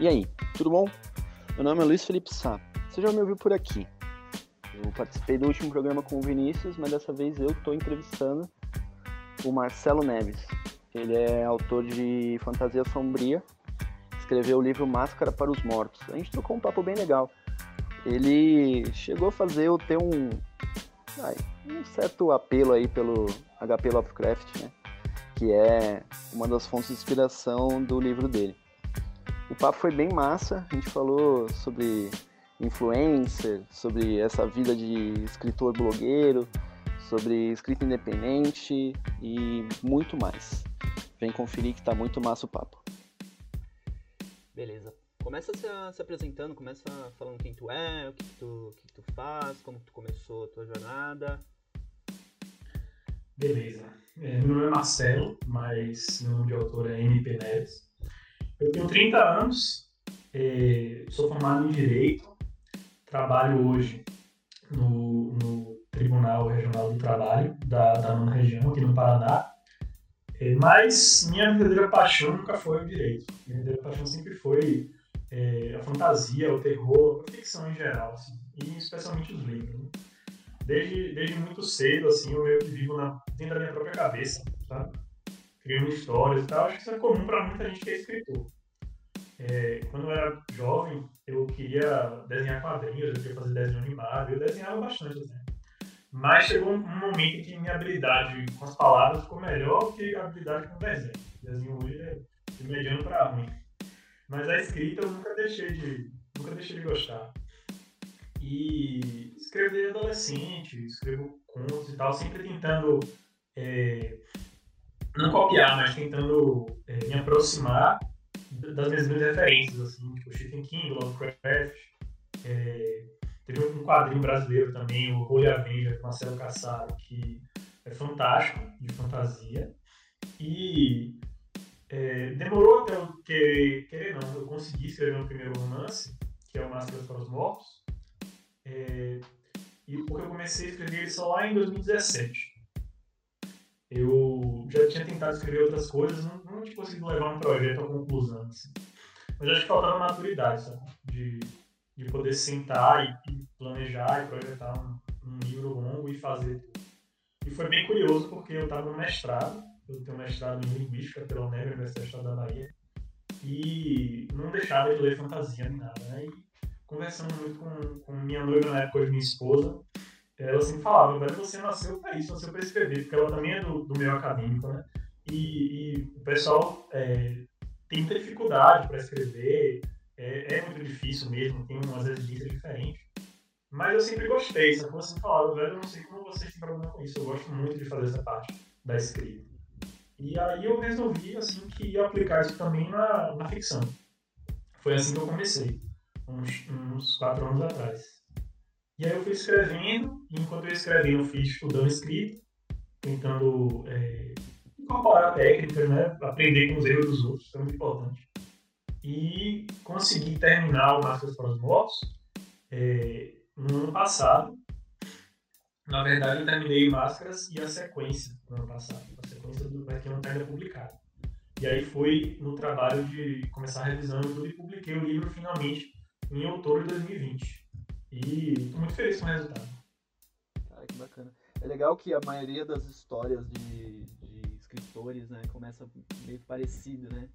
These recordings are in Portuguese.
E aí, tudo bom? Meu nome é Luiz Felipe Sá. Você já me ouviu por aqui. Eu participei do último programa com o Vinícius, mas dessa vez eu estou entrevistando o Marcelo Neves. Ele é autor de Fantasia Sombria, escreveu o livro Máscara para os Mortos. A gente trocou um papo bem legal. Ele chegou a fazer eu ter um, ai, um certo apelo aí pelo HP Lovecraft, né? Que é uma das fontes de inspiração do livro dele. O papo foi bem massa, a gente falou sobre influencer, sobre essa vida de escritor blogueiro, sobre escrita independente e muito mais. Vem conferir que tá muito massa o papo. Beleza. Começa se, se apresentando, começa falando quem tu é, o que, que tu, que tu faz, como tu começou a tua jornada. Beleza. É, meu nome é Marcelo, mas meu nome de autor é MP Neves. Eu tenho 30 anos, é, sou formado em Direito, trabalho hoje no, no Tribunal Regional do Trabalho da, da nona região, aqui no Paraná. É, mas minha verdadeira paixão nunca foi o direito. Minha verdadeira paixão sempre foi é, a fantasia, o terror, a ficção em geral, assim, e especialmente os livros. Né? Desde, desde muito cedo, assim, eu meio que vivo na, dentro da minha própria cabeça, sabe? Criando histórias e tal. Acho que isso é comum para muita gente que é escritor. É, quando eu era jovem, eu queria desenhar quadrinhos, eu queria fazer desenho animado, eu desenhava bastante assim. Mas chegou um momento em que minha habilidade com as palavras ficou melhor que a habilidade com o desenho. O desenho hoje é de mediano para ruim. Mas a escrita eu nunca deixei de, nunca deixei de gostar. E escrever adolescente, escrevo contos e tal, sempre tentando é, não copiar, mas tentando é, me aproximar das minhas grandes referências, assim, tipo Stephen King, Lovecraft. É, teve um quadrinho brasileiro também, o Holy Avenger, com Marcelo Cassaro, que é fantástico, de fantasia. E é, demorou até eu querer, querer, não, eu consegui escrever meu primeiro romance, que é o Máscaras para os Mortos. É, e porque eu comecei a escrever ele só lá em 2017. Eu já tinha tentado escrever outras coisas, não, não tinha conseguido levar um projeto à conclusão. Assim. Mas acho que faltava maturidade, sabe? De, de poder sentar e, e planejar e projetar um, um, livro longo e fazer. E foi bem curioso porque eu estava no mestrado, eu tenho mestrado em Linguística pela UNEB, Universidade Estado da Bahia, e não deixava de ler fantasia nem nada, né? E conversando muito com, com minha noiva na época, hoje minha esposa, ela sempre falava, velho, você nasceu para isso, nasceu para escrever, porque ela também é do, do meio acadêmico, né? E, e o pessoal é, tem muita dificuldade para escrever, é, é, muito difícil mesmo, tem umas exigências diferentes. Mas eu sempre gostei, sabe? Você falava, velho, eu não sei como vocês têm problema com isso, eu gosto muito de fazer essa parte da escrita. E aí eu resolvi, assim, que ia aplicar isso também na, na ficção. Foi assim que eu comecei, uns, uns quatro anos atrás. E aí eu fui escrevendo, e enquanto eu escrevi, eu fui estudando escrita, tentando é, incorporar técnicas, né? aprender com os erros dos outros, isso é muito importante. E consegui terminar o Masters para os Mortos é, no ano passado. Na verdade, eu terminei Máscaras e a sequência no ano passado. A sequência do que não está ainda publicada. E aí foi no trabalho de começar revisando tudo e publiquei o livro finalmente em outubro de 2020. E estou muito feliz com o resultado. Cara, que bacana. É legal que a maioria das histórias de, de escritores, né, começa meio parecido, né?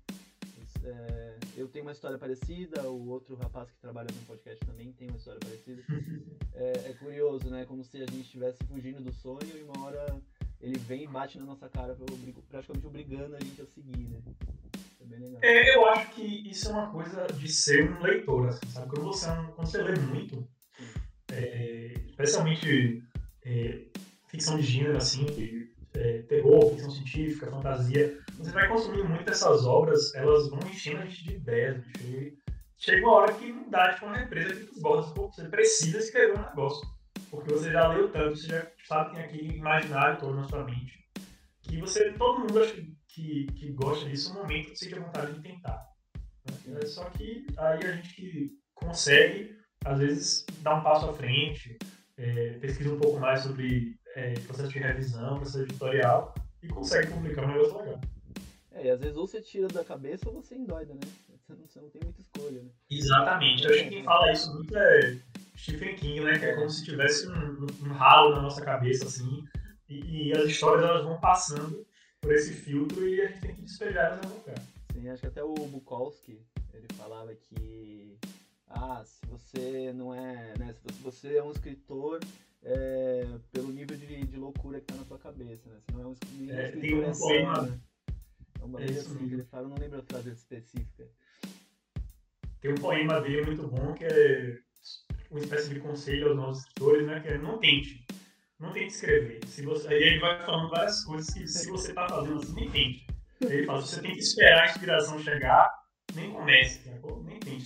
É, eu tenho uma história parecida, o outro rapaz que trabalha no podcast também tem uma história parecida. É, é, curioso, né? Como se a gente estivesse fugindo do sonho e uma hora ele vem e bate na nossa cara, praticamente obrigando a gente a seguir, né? É bem legal. É, eu acho que isso é uma coisa de ser um leitor, assim, sabe? Quando você, é quando você lê muito, é, especialmente é, ficção de gênero, assim, é, terror, ficção científica, fantasia, você vai consumindo muito essas obras, elas vão enchendo a gente de ideias. Chega uma hora que não dá, tipo, uma represa que gosta, você precisa escrever um negócio. Porque você já leu tanto, você já sabe que tem aquele imaginário todo na sua mente. Que você, todo mundo acha que, que gosta disso, no momento sente a vontade de tentar. Né? Só que aí a gente que consegue às vezes dá um passo à frente, é, pesquisa um pouco mais sobre é, processo de revisão, processo editorial e consegue publicar um negócio legal. É, e às vezes ou você tira da cabeça ou você endoida, né? Você não, você não tem muita escolha, né? Exatamente. Eu acho que quem fala isso muito é Stephen King, né? Que é como se tivesse um, um ralo na nossa cabeça, assim, e, e, as histórias elas vão passando por esse filtro e a gente tem que despejar elas em algum lugar. Sim, acho que até o Bukowski, ele falava que ah, se você não é, né, se você é um escritor é, pelo nível de, de loucura que tá na sua cabeça, né? Se não é um, escritor, é, tem um é poema, né? É um bagulho assim que ele fala, eu não lembro a frase específica. Tem um poema dele muito bom que é uma espécie de conselho aos novos escritores, né? Que é não tente. Não tente escrever. Se você... Aí ele vai falando várias coisas que se você tá fazendo assim, nem tente. Ele fala, você tem que esperar a inspiração chegar, nem comece, tente.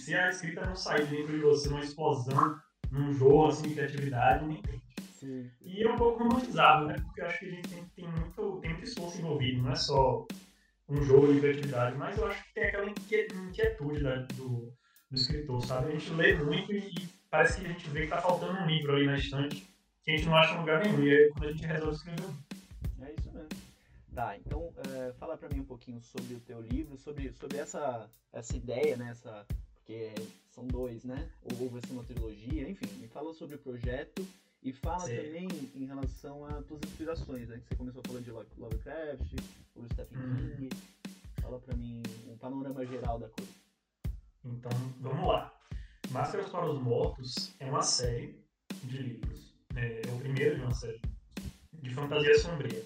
Se a escrita não sair dentro de você, uma explosão, num jogo assim, de criatividade, nem. Sim. E é um pouco romantizado, né? Porque eu acho que a gente tem, tem, muito, tem muito esforço envolvido, não é só um jogo de criatividade, mas eu acho que tem aquela inquietude né, do, do escritor, sabe? A gente lê muito e, e parece que a gente vê que tá faltando um livro ali na estante que a gente não acha em lugar nenhum. E aí quando a gente resolve escrever um. É isso mesmo. Tá, então é, fala para mim um pouquinho sobre o teu livro, sobre, sobre essa, essa ideia, né? Essa, porque são dois, né? Ou vai ser uma trilogia, enfim. Me fala sobre o projeto e fala Sim. também em relação às tuas inspirações, né? Que você começou falando de Lovecraft, o Stephen uhum. King. Fala para mim um panorama geral da coisa. Então, vamos lá. Máscaras para os Mortos é uma série de livros. É, é o primeiro de uma série de fantasia sombria.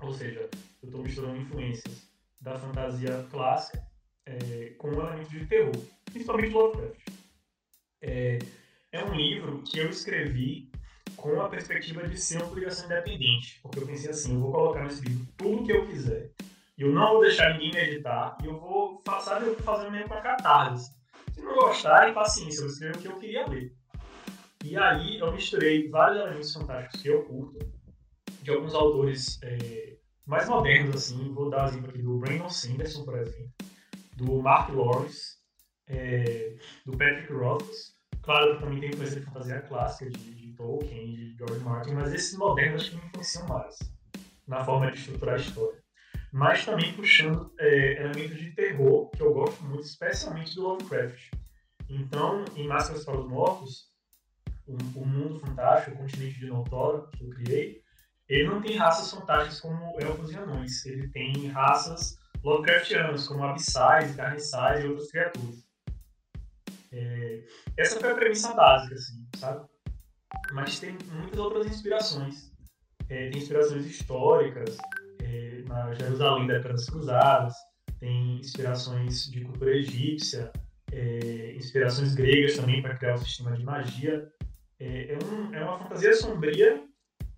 Ou seja, eu estou misturando influências da fantasia clássica é, com elementos de terror, principalmente Lovecraft. É, é um livro que eu escrevi com a perspectiva de ser uma publicação independente, porque eu pensei assim, eu vou colocar nesse livro tudo que eu quiser, eu não vou deixar ninguém me editar, e eu vou, eu vou fazer mesmo para catarse. Se não gostarem, paciência, eu vou escrever o que eu queria ler. E aí eu misturei vários elementos fantásticos que eu curto, de alguns autores é, mais modernos, assim, vou dar exemplo aqui do Brandon Sanderson, por exemplo, do Mark Lawrence, é, do Patrick Rothfuss, claro que também tem influência de fantasia clássica de, de Tolkien, de George Martin, mas esses modernos acho que me influenciam mais na forma de estruturar a história. Mas também puxando é, elementos de terror, que eu gosto muito, especialmente do Lovecraft. Então, em Máscaras para os Mortos, o, o mundo fantástico, o continente de Notora, que eu criei, ele não tem raças fantásticas como elfos e anões. Ele tem raças Lovecraftianas, como abissais, carniçais e outras criaturas. É, essa foi a premissa básica, assim, sabe? Mas tem muitas outras inspirações. É, tem inspirações históricas, é, na Jerusalém da época das Cruzadas, tem inspirações de cultura egípcia, é, inspirações gregas também para criar o sistema de magia. É, é, um, é, uma fantasia sombria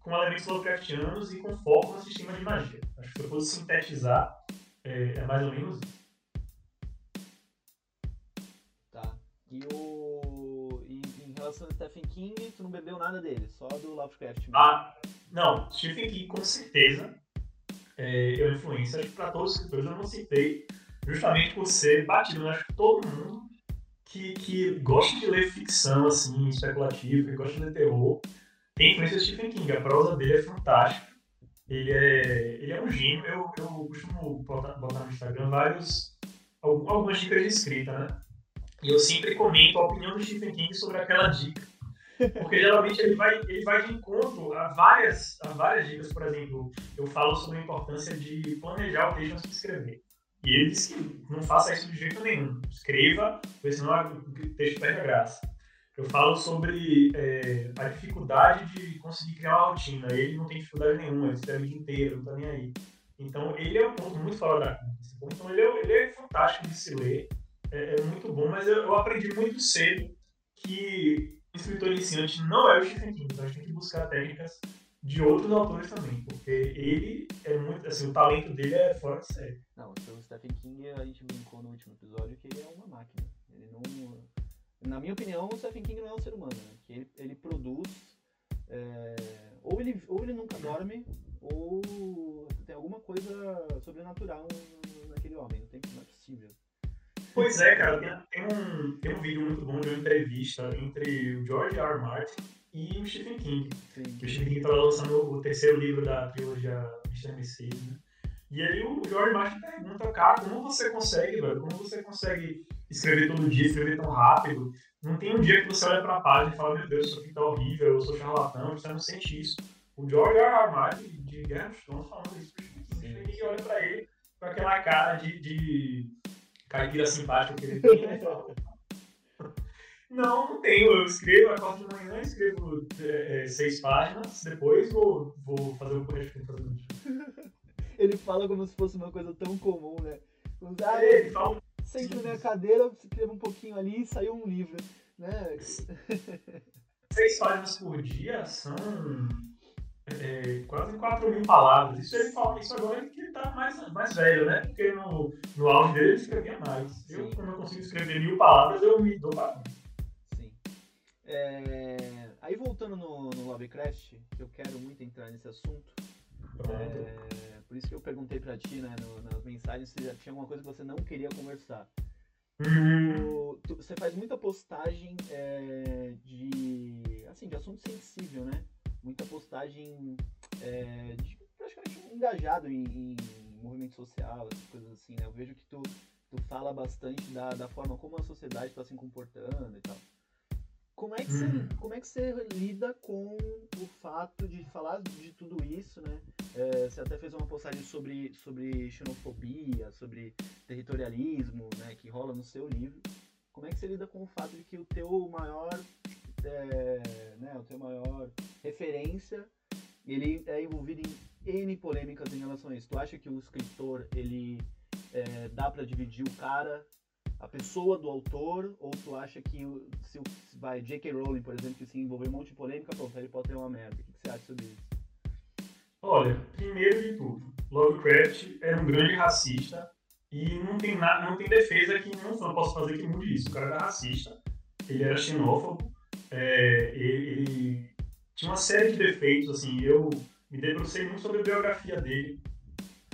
com elementos Lovecraftianos e com foco no sistema de magia. Acho que eu fosse sintetizar, é, é mais ou menos isso. Tá. E o. E, em relação ao Stephen King, tu não bebeu nada dele, só do Lovecraft mesmo? Ah, não. Stephen King, com certeza, é, eu influência. Acho que para todos os escritores eu não citei, justamente por ser batido. Acho que todo mundo que, que gosta de ler ficção, assim, especulativa, que gosta de ler terror, tem influência de Stephen King. A prosa dele é fantástica. Ele é, ele é um gênio. Eu, eu costumo botar, botar no Instagram vários, algumas dicas de escrita, né? E eu sempre comento a opinião do Stephen King sobre aquela dica. Porque geralmente ele vai, ele vai de encontro a várias, a várias dicas. Por exemplo, eu falo sobre a importância de planejar o texto antes de escrever. E ele diz que não faça isso de jeito nenhum. Escreva, porque senão o texto perde a graça. Eu falo sobre é, a dificuldade de conseguir criar uma rotina. Ele não tem dificuldade nenhuma, ele escreve o dia inteiro, não tá nem aí. Então, ele é um ponto muito fora da curva. Então, ele é, ele é fantástico de se ler, é, é muito bom, mas eu, eu, aprendi muito cedo que escritor iniciante não é o Stephen King. Então, a gente tem que buscar técnicas de outros autores também, porque ele é muito, assim, o talento dele é fora de série. Não, então o Stephen King, a gente brincou no último episódio que ele é uma máquina. Ele não na minha opinião, o Stephen King não é um ser humano, né? Que ele, ele produz. É, ou, ele, ou ele nunca dorme, ou tem alguma coisa sobrenatural naquele homem. Não, tem, não é possível. Pois é, cara. Tem, um, tem um vídeo muito bom de uma entrevista entre o George R. R. Martin e o Stephen King. Sim. O Stephen King estava lançando o terceiro livro da trilogia Mr. Mercedes, né? E aí o George Martin pergunta, cara, como você consegue, velho? Como você consegue escrever todo dia, escrever tão rápido? Não tem um dia que você olha pra página e fala, meu Deus, isso aqui tá horrível, eu sou charlatão, você não sente isso. O George R. R. Martin de Guerra dos Tronos falando isso e olha pra ele com aquela cara de, de caipira simpática que ele tem, né? Não, não tenho. Eu escrevo, acordo de manhã, escrevo é, é, seis páginas, depois vou, vou fazer o tem que fazer Ele fala como se fosse uma coisa tão comum, né? Ah, ele fala... Sento na minha cadeira, escrevo um pouquinho ali e saiu um livro, né? Seis páginas por dia são é, quase 4 mil palavras. Isso ele fala isso agora que ele tá mais, mais velho, né? Porque no, no auge dele ele escrevia mais. Sim. Eu, quando eu consigo escrever mil palavras, eu me dou para Sim. É... Aí voltando no, no Lovecraft, que eu quero muito entrar nesse assunto. É... Por isso que eu perguntei pra ti, né, no, nas mensagens, se já tinha alguma coisa que você não queria conversar. Uhum. Tu, você faz muita postagem é, de, assim, de assunto sensível, né? muita postagem é, de, praticamente engajado em, em, movimento social, essas coisas assim, né? Eu vejo que tu, tu fala bastante da, da forma como a sociedade está se comportando e tal. Como é, que você, uhum. como é que você lida com o fato de falar de tudo isso, né? É, você até fez uma postagem sobre, sobre xenofobia, sobre territorialismo, né? Que rola no seu livro. Como é que você lida com o fato de que o teu maior é, né, o teu maior referência, ele é envolvido em N polêmicas em relação a isso. Tu acha que o escritor, ele é, dá para dividir o cara, a pessoa do autor, ou tu acha que se vai J.K. Rowling, por exemplo, que se envolver um monte de polêmica, pronto, Harry Potter é uma merda. O que, você acha sobre isso? Olha, primeiro de tudo, Lovecraft era um grande racista e não tem, na, não tem defesa que não, não posso fazer que mude isso. O cara era racista, ele era xenófobo, é, ele, ele, tinha uma série de defeitos, assim, eu me debrucei muito sobre a biografia dele,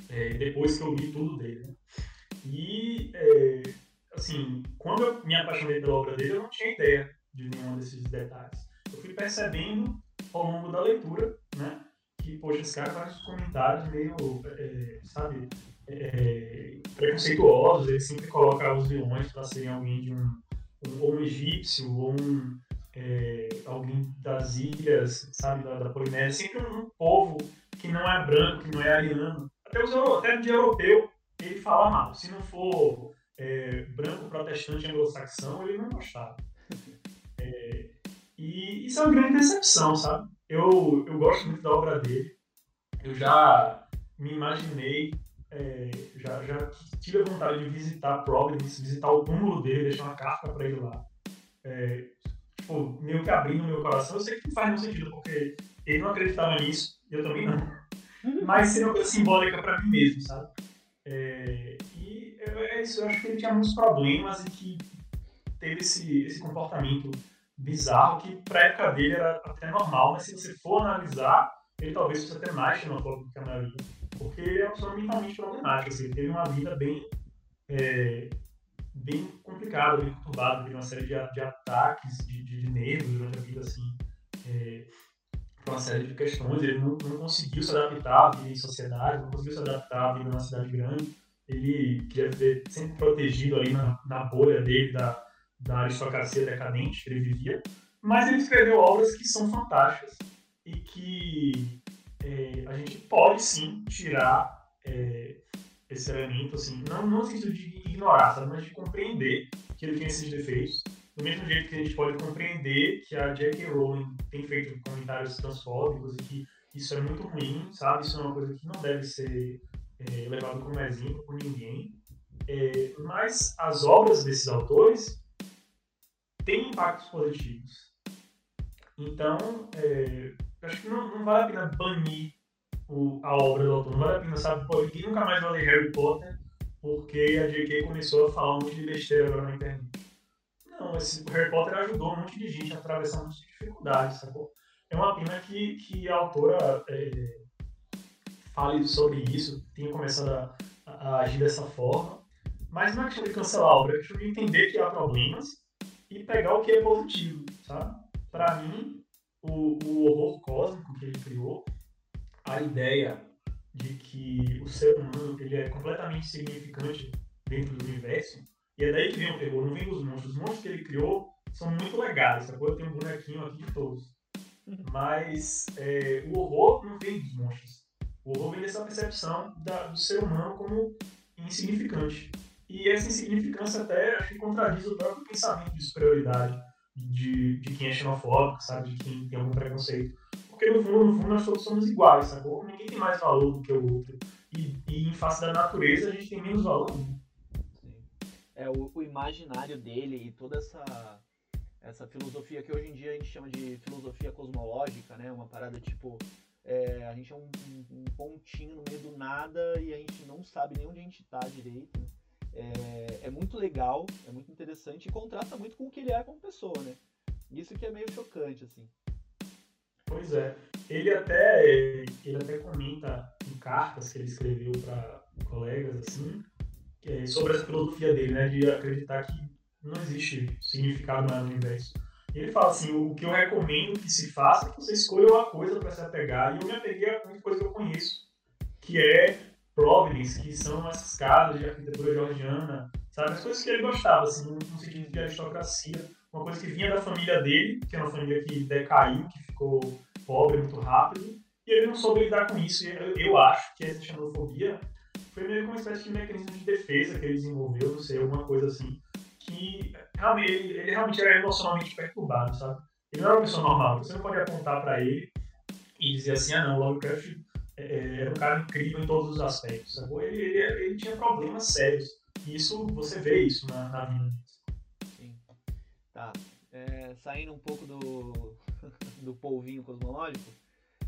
é, depois que eu li tudo dele. Né? E, é, assim, quando eu me apaixonei pela obra dele, eu não tinha ideia de nenhum desses detalhes. Eu fui percebendo ao longo da leitura, né, que, poxa, esse cara faz comentários meio, é, sabe, é, preconceituosos, ele sempre coloca os vilões para serem alguém de um, um, ou um egípcio, ou um é, alguém das ilhas, sabe, da, da Polinésia, sempre um, um, povo que não é branco, que não é ariano. Até, os, até de europeu, ele fala mal. Se não for é, branco, protestante, anglo-saxão, ele não gostava. É, e isso é uma grande decepção, sabe? Eu, eu gosto muito da obra dele. Eu já me imaginei, é, já, já tive a vontade de visitar Providence, visitar o túmulo dele, deixar uma carta para ele lá. É, tipo, meio que abrindo o meu coração. Eu sei que não faz muito sentido, porque ele não acreditava nisso, eu também não. Mas seria uma coisa simbólica para mim mesmo, sabe? É, e é isso, eu acho que ele tinha muitos problemas e que teve esse, esse comportamento bizarro que pra época dele era até normal, mas se você for analisar, ele talvez fosse até mais xenofóbico que a maioria. Porque ele é uma pessoa mentalmente problemática, assim, ele teve uma vida bem é, bem complicado, bem conturbado, teve uma série de, de ataques de, de, de, nervos durante a vida, assim, é, uma série de questões. Ele não, não conseguiu se adaptar à vida em sociedade, não conseguiu se adaptar à vida numa cidade grande. Ele queria viver sempre protegido ali na, na bolha dele, da, da aristocracia decadente que ele vivia. Mas ele escreveu obras que são fantásticas e que é, a gente pode sim tirar é, esse elemento, assim, não, não no sentido de ignorar, sabe, mas de compreender que ele tem esses defeitos. Do mesmo jeito que a gente pode compreender que a J.K. Rowling tem feito comentários transfóbicos e que isso é muito ruim, sabe? Isso é uma coisa que não deve ser é, levado como exemplo por ninguém. É, mas as obras desses autores têm impactos positivos. Então, é, acho que não, não vale a pena banir o, a obra do autor. Não vale a pena, sabe? Pô, ninguém nunca mais vai ler Harry Potter porque a J.K. começou a falar um monte de besteira agora na internet. Não, esse Harry Potter ajudou um monte de gente a atravessar muitas dificuldades, sacou? É uma pena que, que a autora é, fale sobre isso, tenha começado a, a, agir dessa forma. Mas não é questão de cancelar a obra, é questão de entender que há problemas e pegar o que é positivo, sabe? Para mim, o, o horror cósmico que ele criou a ideia de que o ser humano ele é completamente significante dentro do universo. E é daí que vem o terror, não vem dos monstros. Os monstros que ele criou são muito legais, sacou? Eu tenho um bonequinho aqui de todos. Mas é, o horror não vem dos monstros. O horror vem dessa percepção da, do ser humano como insignificante. E essa insignificância até acho que contradiz o próprio pensamento de superioridade de, de quem é xenofóbico, sabe? De quem tem algum preconceito. Porque no fundo, no fundo, nós todos somos iguais, sacou? Ninguém tem mais valor do que o outro. E, e em face da natureza, a gente tem menos valor. É, o, o imaginário dele e toda essa essa filosofia que hoje em dia a gente chama de filosofia cosmológica, né? Uma parada tipo é, a gente é um, um, pontinho no meio do nada e a gente não sabe nem onde a gente está direito. Né? É, é, muito legal, é muito interessante e contrasta muito com o que ele é como pessoa, né? Isso que é meio chocante, assim. Pois é. Ele até, ele até comenta em cartas que ele escreveu para colegas, assim, é, sobre a filosofia dele, né? De acreditar que não existe significado no universo. Ele fala assim: o que eu recomendo que se faça é que você escolha uma coisa para se apegar. E eu me apeguei a uma coisa que eu conheço, que é Providence, que são essas casas de arquitetura georgiana, sabe? As coisas que ele gostava, assim, no sentido de aristocracia. Uma coisa que vinha da família dele, que é uma família que decaiu, que ficou pobre muito rápido, e ele não soube lidar com isso. Eu, eu acho que essa xenofobia foi meio que uma espécie de mecanismo de defesa que ele desenvolveu, não sei, alguma coisa assim que realmente, ele, realmente era emocionalmente perturbado, sabe? Ele não era uma pessoa normal. Você não pode apontar para ele e dizer assim, ah não, Lovecraft é, é, era um cara incrível em todos os aspectos? Ele, ele, ele, tinha problemas sérios. E isso, você vê isso na, na vida Sim. Tá. É, saindo um pouco do, do polvinho cosmológico,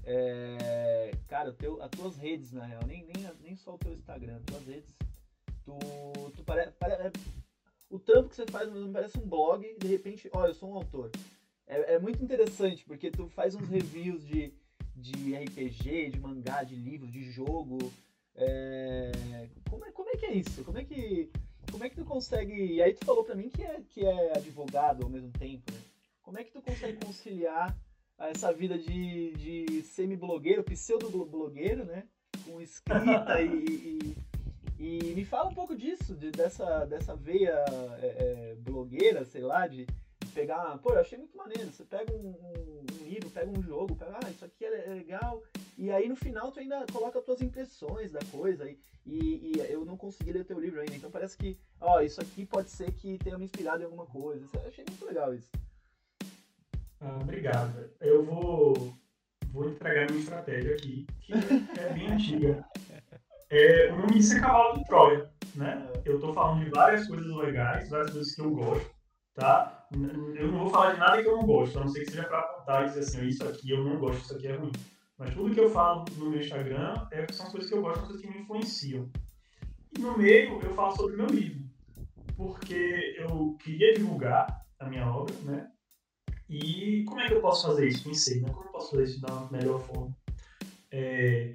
é, cara, teu, as tuas redes, na real, nem, nem, nem só o teu Instagram, as tuas redes, tu, tu parece pare, o trampo que você faz parece um blog de repente, ó, eu sou um autor. É, é, muito interessante, porque tu faz uns reviews de, de RPG, de mangá, de livro, de jogo. É... Como, é, como é que é isso? Como é que, como é que tu consegue. E aí tu falou pra mim que é, que é advogado ao mesmo tempo, né? Como é que tu consegue conciliar essa vida de, de semi-blogueiro, pseudo-blogueiro, né? Com escrita e, e e me fala um pouco disso, de, dessa, dessa veia é, é, blogueira, sei lá, de pegar. Pô, eu achei muito maneiro. Você pega um, um, um livro, pega um jogo, pega, ah, isso aqui é, é legal. E aí no final tu ainda coloca as tuas impressões da coisa. E, e, e, eu não consegui ler teu livro ainda. Então parece que, ó, isso aqui pode ser que tenha me inspirado em alguma coisa. Eu achei muito legal isso. Ah, obrigado. Eu vou, vou entregar minha estratégia aqui, que é bem antiga. É, o nome disso é Cavalo de Troia, né? Eu estou falando de várias coisas legais, várias coisas que eu gosto, tá? Eu não vou falar de nada que eu não gosto, a não ser que seja para apontar e dizer assim, isso aqui eu não gosto, isso aqui é ruim. Mas tudo que eu falo no meu Instagram é, são coisas que eu gosto, coisas que me influenciam. E no meio eu falo sobre o meu livro, porque eu queria divulgar a minha obra, né? E como é que eu posso fazer isso? Pensei, né? Como eu posso fazer isso da melhor forma? É,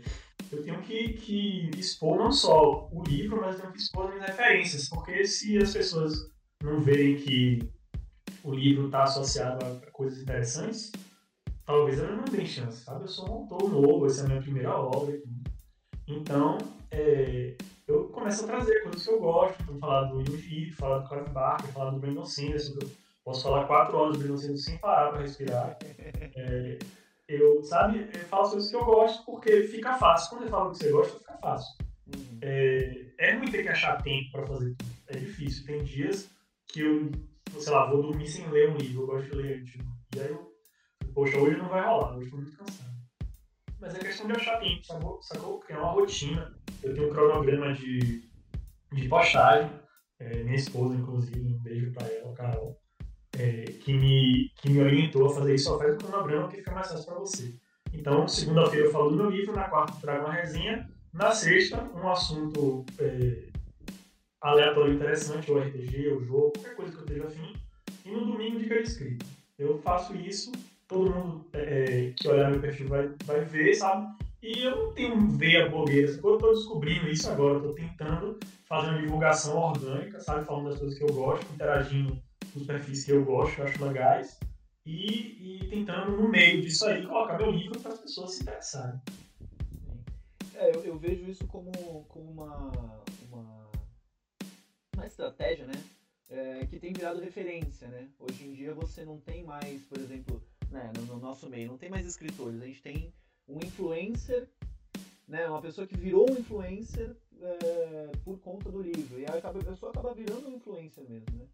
eu tenho que, que expor não só o livro, mas tenho que expor as minhas referências, porque se as pessoas não verem que o livro está associado a coisas interessantes, talvez elas não deem chance, sabe? Eu sou um autor novo, essa é a minha primeira obra. Então, é, eu começo a trazer coisas que eu gosto, vou falar do Yuji, falar do Clive Barker, falar do Brandon Sanderson, posso falar quatro horas do Brandon Sanderson sem parar para respirar. É, eu, sabe, eu falo coisas que eu gosto porque fica fácil. Quando eu falo que você gosta, fica fácil. Uhum. É, é ruim ter que achar tempo para fazer tudo. É difícil. Tem dias que eu, sei lá, vou dormir sem ler um livro. Eu gosto de ler. Tipo, e aí eu, poxa, hoje não vai rolar. Hoje estou muito cansado. Mas é questão de achar tempo, sacou? sacou? Porque é uma rotina. Eu tenho um cronograma de, de postagem. É, minha esposa, inclusive, um beijo para ela, Carol é, que, me, que me orientou a fazer isso, só faz o cronograma que fica mais fácil para você. Então, segunda-feira eu falo do meu livro, na quarta eu trago uma resenha, na sexta um assunto é, aleatório interessante, ou RPG, ou jogo, qualquer coisa que eu esteja afim, e no domingo de escrita. Eu faço isso, todo mundo é, é, que olhar meu perfil vai, vai ver, sabe? E eu não tenho veia blogueira, eu estou descobrindo isso agora, estou tentando fazer uma divulgação orgânica, sabe? Falando das coisas que eu gosto, interagindo os perfis que eu gosto, eu acho legais, e, e tentando, no meio disso aí, colocar meu livro para as pessoas se interessarem. É, eu, eu, vejo isso como, como uma, uma, estratégia, né? É, que tem virado referência, né? Hoje em dia você não tem mais, por exemplo, né, no, no nosso meio, não tem mais escritores, a gente tem um influencer, né, uma pessoa que virou um influencer é, por conta do livro. E aí a pessoa acaba virando um influencer mesmo, né?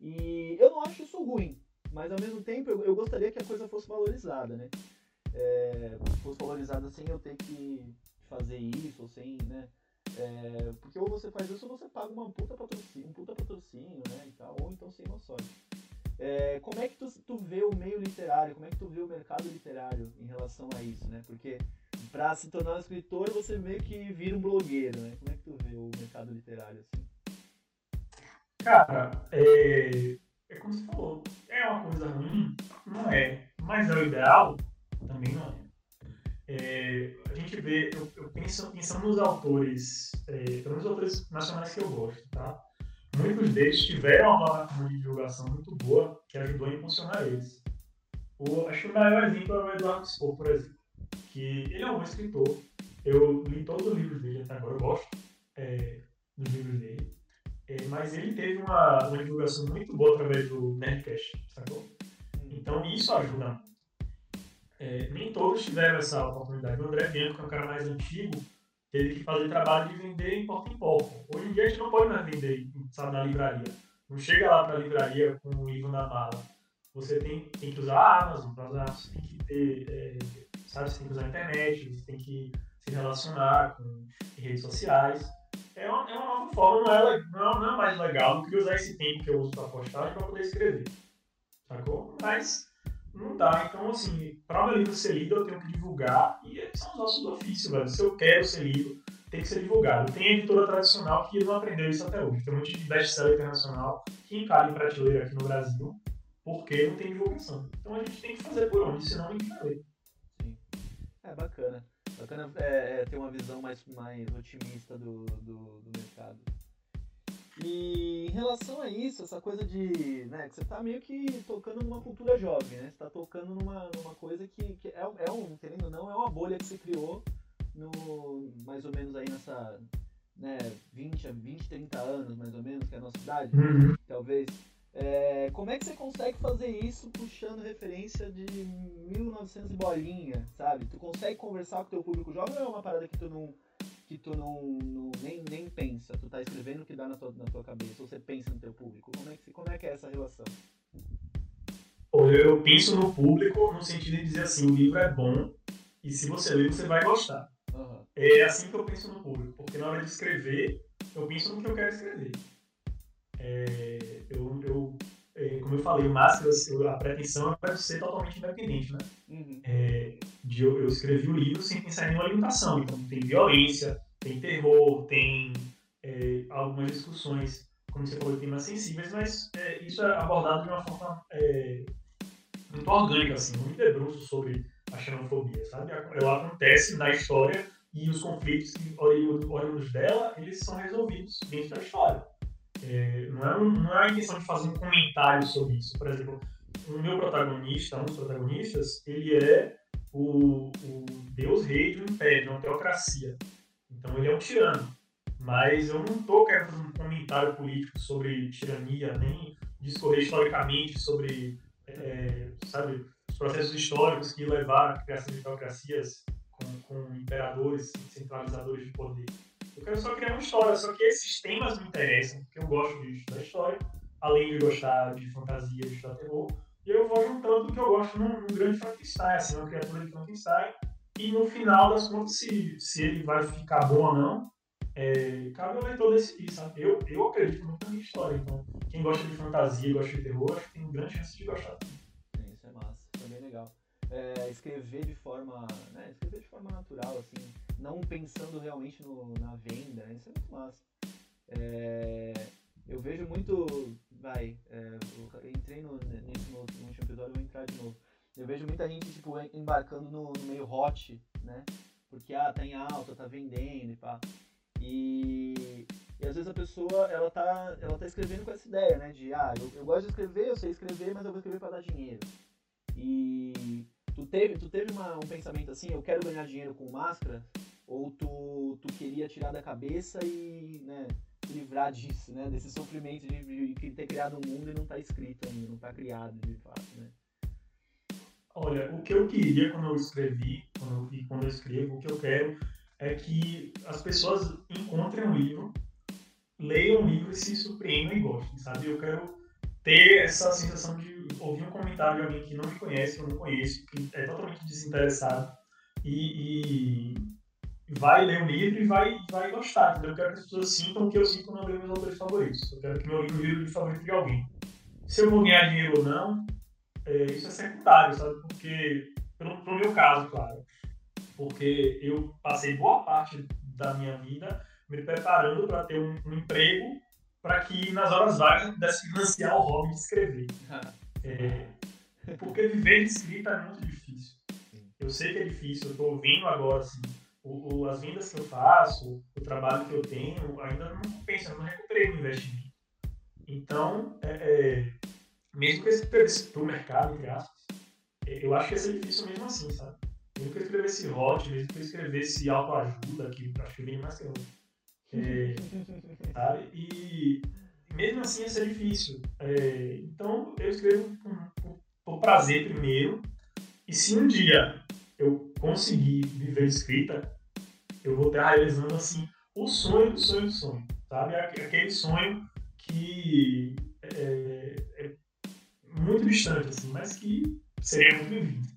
E eu não acho isso ruim, mas ao mesmo tempo eu, eu gostaria que a coisa fosse valorizada, né? É, fosse valorizada sem eu ter que fazer isso, ou sem, né? É, porque ou você faz isso ou você paga uma puta patrocínio, um puta patrocínio, né? E tal, ou então sem sorte. É, como é que tu, tu vê o meio literário, como é que tu vê o mercado literário em relação a isso, né? Porque para se tornar um escritor você meio que vira um blogueiro, né? Como é que tu vê o mercado literário assim? Cara, é, é como você falou, é uma coisa ruim? Não é. Mas é o ideal? Também não é. É a gente vê, eu, eu penso, pensando nos autores, é, pelo menos autores nacionais que eu gosto, tá? Muitos deles tiveram uma plataforma de divulgação muito boa que ajudou a impulsionar eles. O, acho que o maior exemplo é o Eduardo Spohr, por exemplo, que ele é um bom escritor. Eu li todos os livros dele até agora, eu gosto é, dos livros dele. É, mas ele teve uma, uma divulgação muito boa através do Nerdcast, sacou? Então isso ajuda. É, nem todos tiveram essa oportunidade. O André Bianco, que é um cara mais antigo, teve que fazer trabalho de vender em porta em porta. Hoje em dia a gente não pode mais vender, sabe, na livraria. Não chega lá para a livraria com o livro na mala. Você tem, tem que usar a Amazon para usar, você tem que ter, é, sabe, você tem que usar a internet, você tem que se relacionar com redes sociais. É uma, é uma nova forma, não é, não, não é mais legal do que usar esse tempo que eu uso para postar para poder escrever. Sacou? Mas não dá. Então, assim, para o meu livro ser lido, eu tenho que divulgar e são os nossos ofícios, velho. Se eu quero ser lido, tem que ser divulgado. Tem editora tradicional que não aprendeu isso até hoje. Tem um monte de best-seller internacional que encara em prateleira aqui no Brasil porque não tem divulgação. Então a gente tem que fazer por onde, senão ninguém vai ler. Sim. É bacana. Bacana é, é ter uma visão mais, mais otimista do, do, do mercado. E em relação a isso, essa coisa de. Né, que você tá meio que tocando numa cultura jovem, né? Você tá tocando numa, numa coisa que, que é, é um, querendo ou não, é uma bolha que se criou no, mais ou menos aí nessa. Né, 20, 20, 30 anos mais ou menos, que é a nossa idade, uhum. talvez. É, como é que você consegue fazer isso puxando referência de 1900 bolinha, sabe? Tu consegue conversar com o teu público jovem ou é uma parada que tu não que tu não, não, nem, nem pensa, tu tá escrevendo o que dá na tua, na tua cabeça, ou você pensa no teu público? Como é que, como é, que é essa relação? Eu penso no público no sentido de dizer assim, o livro é bom e se você ler, você vai gostar. Uhum. É assim que eu penso no público, porque na hora de escrever, eu penso no que eu quero escrever. É, eu, eu é, como eu falei, o Máscara, a pretensão é ser totalmente independente, né? Uhum. É, de, eu, eu, escrevi o livro sem pensar em nenhuma limitação. Então, tem violência, tem terror, tem é, algumas discussões, como você falou, temas sensíveis, mas é, isso é abordado de uma forma é, muito orgânica, assim, muito debruço sobre a xenofobia, sabe? Ela acontece na história e os conflitos oriundos dela, eles são resolvidos dentro da história. É, não, é não é a intenção de fazer um comentário sobre isso. Por exemplo, o meu protagonista, um dos protagonistas, ele é o, o deus rei de um império, de uma teocracia. Então ele é um tirano. Mas eu não estou querendo fazer um comentário político sobre tirania, nem discorrer historicamente sobre, é, sabe, os processos históricos que levaram à criação de teocracias com, com imperadores centralizadores de poder. Eu quero só criar uma história, só que esses temas me interessam, porque eu gosto de estudar história, além de gostar de fantasia, de estudar terror, e eu vou juntando o que eu gosto num, num grande Frankenstein, assim, uma criatura de Frankenstein, e no final das contas, se, se ele vai ficar bom ou não, é, cabe ao leitor decidir, sabe? Eu, eu acredito muito na minha história, então quem gosta de fantasia, gosta de terror, acho que tem grande chance de gostar. Isso é massa, é bem legal. É, escrever de forma, né, escrever de forma natural, assim, não pensando realmente no, na venda, isso é muito massa. É, eu vejo muito, vai, é, entrei no, nesse no, último episódio, vou entrar de novo. Eu vejo muita gente, tipo, embarcando no, no meio hot, né? Porque, ah, tá em alta, tá vendendo e pá. E, e às vezes a pessoa, ela tá, ela tá escrevendo com essa ideia, né? De, ah, eu, eu gosto de escrever, eu sei escrever, mas eu vou escrever para dar dinheiro. E Tu teve, tu teve uma, um pensamento assim, eu quero ganhar dinheiro com máscara? Ou tu, tu queria tirar da cabeça e né, livrar disso, né? Desse sofrimento de, de ter criado um mundo e não está escrito ainda, não está criado de fato, né? Olha, o que eu queria quando eu escrevi, quando eu, quando eu escrevo, o que eu quero é que as pessoas encontrem um livro, leiam um livro e se surpreendam e gostem, sabe? Eu quero ter essa sensação de ouvir um comentário de alguém que não me conhece, que eu não conheço, que é totalmente desinteressado e, e vai ler o livro e vai, vai gostar. Entendeu? Eu quero que as pessoas sintam o que eu sinto quando eu leio meus autores favoritos. Eu quero que meu livro vire o livro favorito de alguém. Se eu vou ganhar dinheiro ou não, é, isso é secundário, sabe? Porque, pelo, pelo meu caso, claro. Porque eu passei boa parte da minha vida me preparando para ter um, um emprego para que nas horas vagas pudesse financiar o hobby de escrever. É, porque viver de escrita é muito difícil. Eu sei que é difícil, eu estou vendo agora assim, o, o, as vendas que eu faço, o trabalho que eu tenho, ainda não compensa, eu não recuperei o investimento. Então, é, é, mesmo que esse para o mercado, entre aspas, é, eu acho que ia ser difícil mesmo assim, sabe? Mesmo que eu escrevesse hot, mesmo que eu escrevesse autoajuda, que eu acho que vem mais que eu. É, sabe? E mesmo assim ia ser difícil. É, então eu escrevo por, por prazer primeiro, e se um dia eu conseguir viver escrita, eu vou estar realizando assim o sonho do sonho do sonho, sabe? Aquele sonho que é muito distante, assim, mas que seria muito bem-vindo.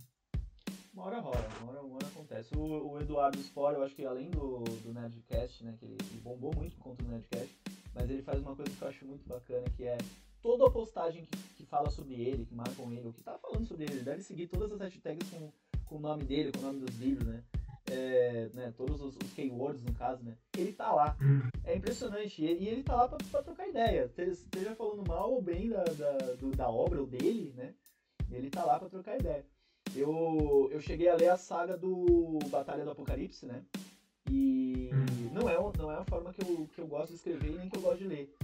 Uma hora rola, uma hora, uma hora acontece. O, o Eduardo Spore, eu acho que além do, do Nerdcast, né, que ele, ele bombou muito por conta do Nerdcast, mas ele faz uma coisa que eu acho muito bacana, que é toda a postagem que, que fala sobre ele, que marcam ele, ou que tá falando sobre ele, ele deve seguir todas as hashtags com, com o nome dele, com o nome dos livros, né? É, né, todos os, os, keywords no caso, né? Ele tá lá. Hum. É impressionante. E, e ele tá lá pra, pra trocar ideia. Esteja falando mal ou bem da, da, do, da obra ou dele, né? Ele tá lá pra trocar ideia. Eu, eu cheguei a ler a saga do Batalha do Apocalipse, né? E hum. não, é, não é a forma que eu, que eu gosto de escrever nem que eu gosto de ler.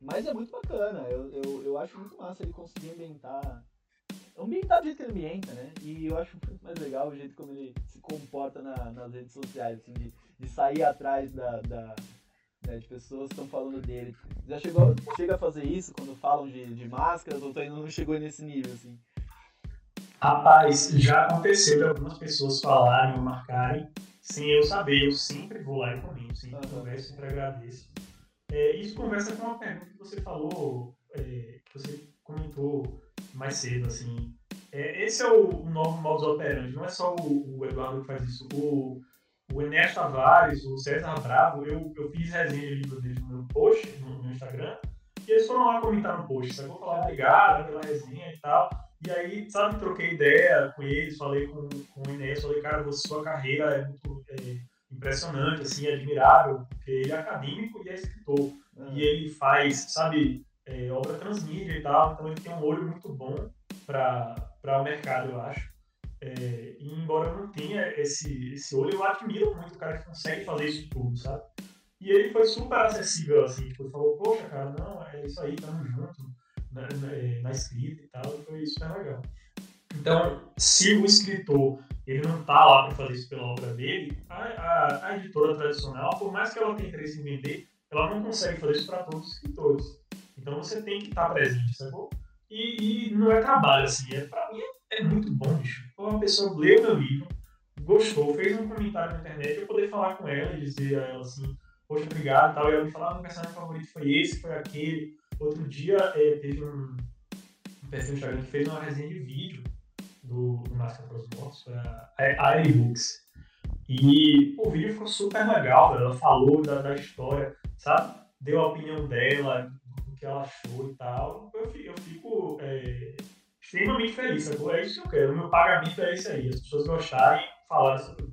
Mas é muito bacana. Eu, eu, eu acho muito massa ele conseguir ambientar ambientar do jeito que ele ambienta, né? E eu acho muito mais legal o jeito como ele se comporta na, nas redes sociais, assim, de, de sair atrás da, da né, de pessoas que estão falando dele. Já chegou, chega a fazer isso quando falam de, de máscaras ou ainda não chegou nesse nível, assim? Rapaz, já aconteceu de algumas pessoas falarem ou marcarem sem eu saber. Eu sempre vou lá e comento, sempre uhum. converso, sempre agradeço. É, isso conversa com uma pergunta que você falou, é, que você comentou mais cedo, assim. É, esse é o, o novo modus operandi, não é só o, o, Eduardo que faz isso. O, o Enéas Tavares, o César Bravo, eu, eu fiz resenha de livro dele no meu post, no, no Instagram, e eles foram lá comentar no post, sabe? Vou falar obrigado pela resenha e tal. E aí, sabe, troquei ideia com eles, falei com, com o Inês, falei, cara, você, sua carreira é muito é, impressionante, assim, admirável, porque ele é acadêmico e é escritor. E ele faz, sabe, é, obra transmídia e tal, então ele tem um olho muito bom para o mercado, eu acho. É, e embora eu não tenha esse, esse olho, eu admiro muito o cara que consegue fazer isso tudo, sabe? E ele foi super acessível, assim, tipo, ele falou, poxa, cara, não, é isso aí, tamo junto na, na, na escrita e tal, e foi super legal. Então, se o escritor ele não está lá para fazer isso pela obra dele, a, a, a, editora tradicional, por mais que ela tenha interesse em vender, ela não consegue fazer isso para todos os escritores. Então você tem que estar presente, sacou? E, e, não é trabalho, assim, é, pra mim é, é muito bom, bicho. Uma pessoa leu meu livro, gostou, fez um comentário na internet, eu poder falar com ela e dizer a ela assim, poxa, obrigado e tal, e ela me falar, ah, meu personagem favorito foi esse, foi aquele. Outro dia é, teve um, um perfil Instagram que fez uma resenha de vídeo do, do Máscara para os Mortos, foi a, a Books. E o vídeo ficou super legal, ela falou da, da história, sabe? Deu a opinião dela, que ela achou e tal. Eu, eu fico é, extremamente feliz, sacou? É isso que eu quero. O meu pagamento é esse aí, as pessoas gostarem e falarem sobre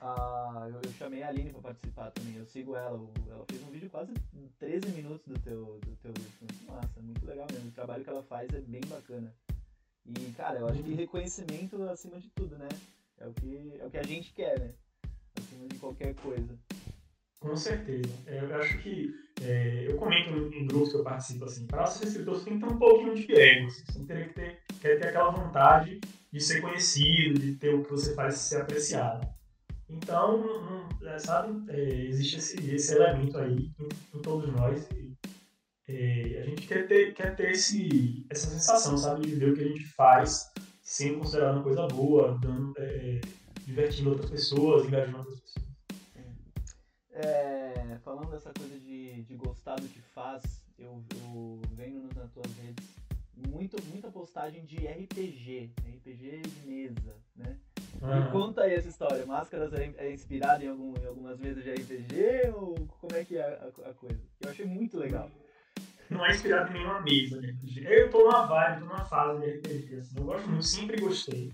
ah, eu, eu, chamei a Aline pra participar também, eu sigo ela. Ela fez um vídeo quase 13 minutos do teu, do teu vídeo. Muito massa, muito legal mesmo. O trabalho que ela faz é bem bacana. E, cara, eu acho que reconhecimento acima de tudo, né? É o que, é o que a gente quer, né? Acima de qualquer coisa. Com certeza. Eu acho que é, eu comento em grupos que eu participo assim, para ser escritor você tem que ter um pouquinho de ego, assim, você tem que ter, quer ter aquela vontade de ser conhecido, de ter o que você faz ser apreciado. Então, é, sabe, é, existe esse, esse elemento aí em, em todos nós. E, é, a gente quer ter, quer ter esse, essa sensação, sabe, de ver o que a gente faz sendo considerado uma coisa boa, dando, é, divertindo outras pessoas, engajando outras pessoas. É, falando dessa coisa de, de gostar do que faz, eu, eu venho nas tuas redes muito, muita postagem de RPG, RPG de mesa, né? Me conta aí essa história. Máscaras é, é inspirado em, algum, em, algumas mesas de RPG ou como é que é a, a, coisa? Eu achei muito legal. Não é inspirado em nenhuma mesa de RPG. Eu tô numa vibe, tô numa fase de RPG. Assim. Eu gosto muito, sempre gostei.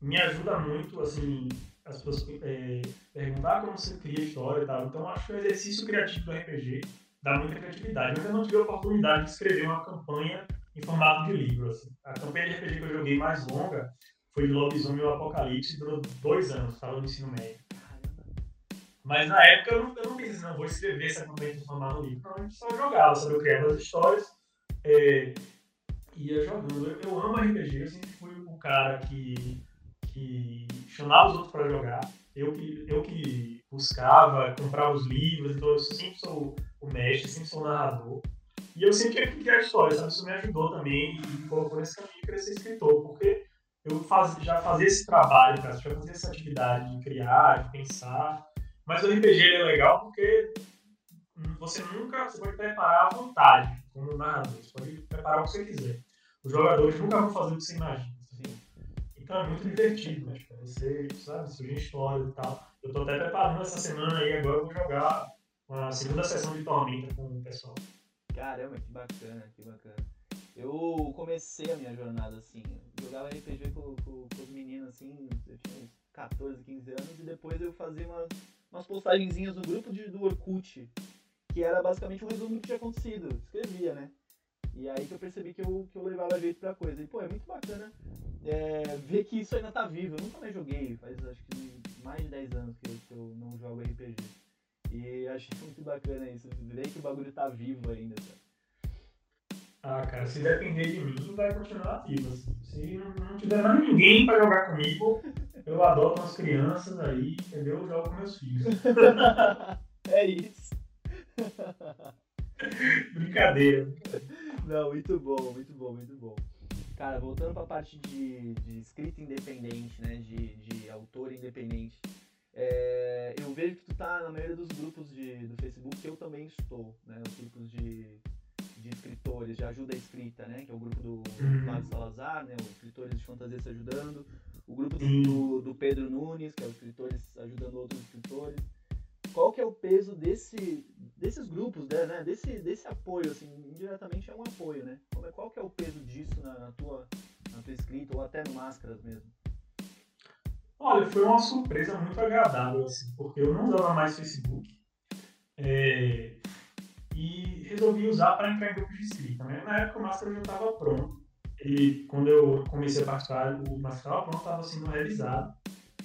Me ajuda muito, assim, as pessoas é, perguntar como você cria história e tal. Então acho que o exercício criativo do RPG dá muita criatividade. Eu não tive a oportunidade de escrever uma campanha em formato de livro. Assim. A campanha de RPG que eu joguei mais longa foi de Lobisomem e o Apocalipse, durou dois anos, estava no ensino médio. Mas na época eu não, eu não pensei não, vou escrever essa campanha e transformar no livro. A gente só jogava, sabe? Eu criava as histórias, é, ia jogando. Eu, eu, amo RPG, eu sempre fui o cara que, que chamava os outros para jogar. Eu que, eu que buscava, comprava os livros, então eu sempre sou o mestre, sempre sou o narrador. E eu sempre tive que criar história, sabe? Isso me ajudou também e me colocou nesse caminho de ser escritor, porque eu faz, já fazia esse trabalho, cara, já fazia essa atividade de criar, de pensar. Mas o RPG é legal porque você nunca você pode preparar à vontade como narrador, você pode preparar o que você quiser. Os jogadores nunca vão fazer o que você imagina. Assim. Então é muito divertido, né? Tipo, você, sabe, surgir histórias e tal. Eu tô até preparando essa semana aí, agora eu vou jogar uma segunda sessão de Tormenta com o pessoal. Caramba, que bacana, que bacana. Eu comecei a minha jornada assim, jogava RPG com, com, com os meninos assim, eu tinha uns 14, 15 anos, e depois eu fazia umas, umas postagenzinhas no grupo de, do Orkut, que era basicamente um resumo do que tinha acontecido, escrevia, né? E aí que eu percebi que eu, que eu levava jeito pra coisa. E pô, é muito bacana é, ver que isso ainda tá vivo. Eu nunca mais joguei, faz acho que mais de 10 anos que eu, que eu não jogo RPG. E achei muito bacana isso, ver que o bagulho tá vivo ainda, Ah, cara, se depender de mim, vai continuar vivo. Assim. Se não tiver mais ninguém pra jogar comigo, eu adoto umas crianças aí, entendeu? Eu jogo com meus filhos. é isso. Brincadeira. Não, muito bom, muito bom, muito bom. Cara, voltando pra parte de, de escrita independente, né? De, de autor independente. É, eu vejo que tu tá na maioria dos grupos de, do Facebook, eu também estou, né? Os grupos de, de escritores, de ajuda à escrita, né? Que é o grupo do uhum. Salazar, né? Os escritores de fantasia se ajudando. O grupo do, do Pedro Nunes, que é os escritores ajudando outros escritores. Qual que é o peso desse, desses grupos, né? Desse, desse apoio, assim, indiretamente é um apoio, né? Qual que é o peso disso na, na tua, na tua escrita ou até Máscaras mesmo? Olha, foi uma surpresa muito agradável, assim, porque eu não usava mais Facebook é, e resolvi usar para entrar em grupos de escrita. Né? Na época o Master já estava pronto e quando eu comecei a participar, o Master estava pronto, estava sendo realizado.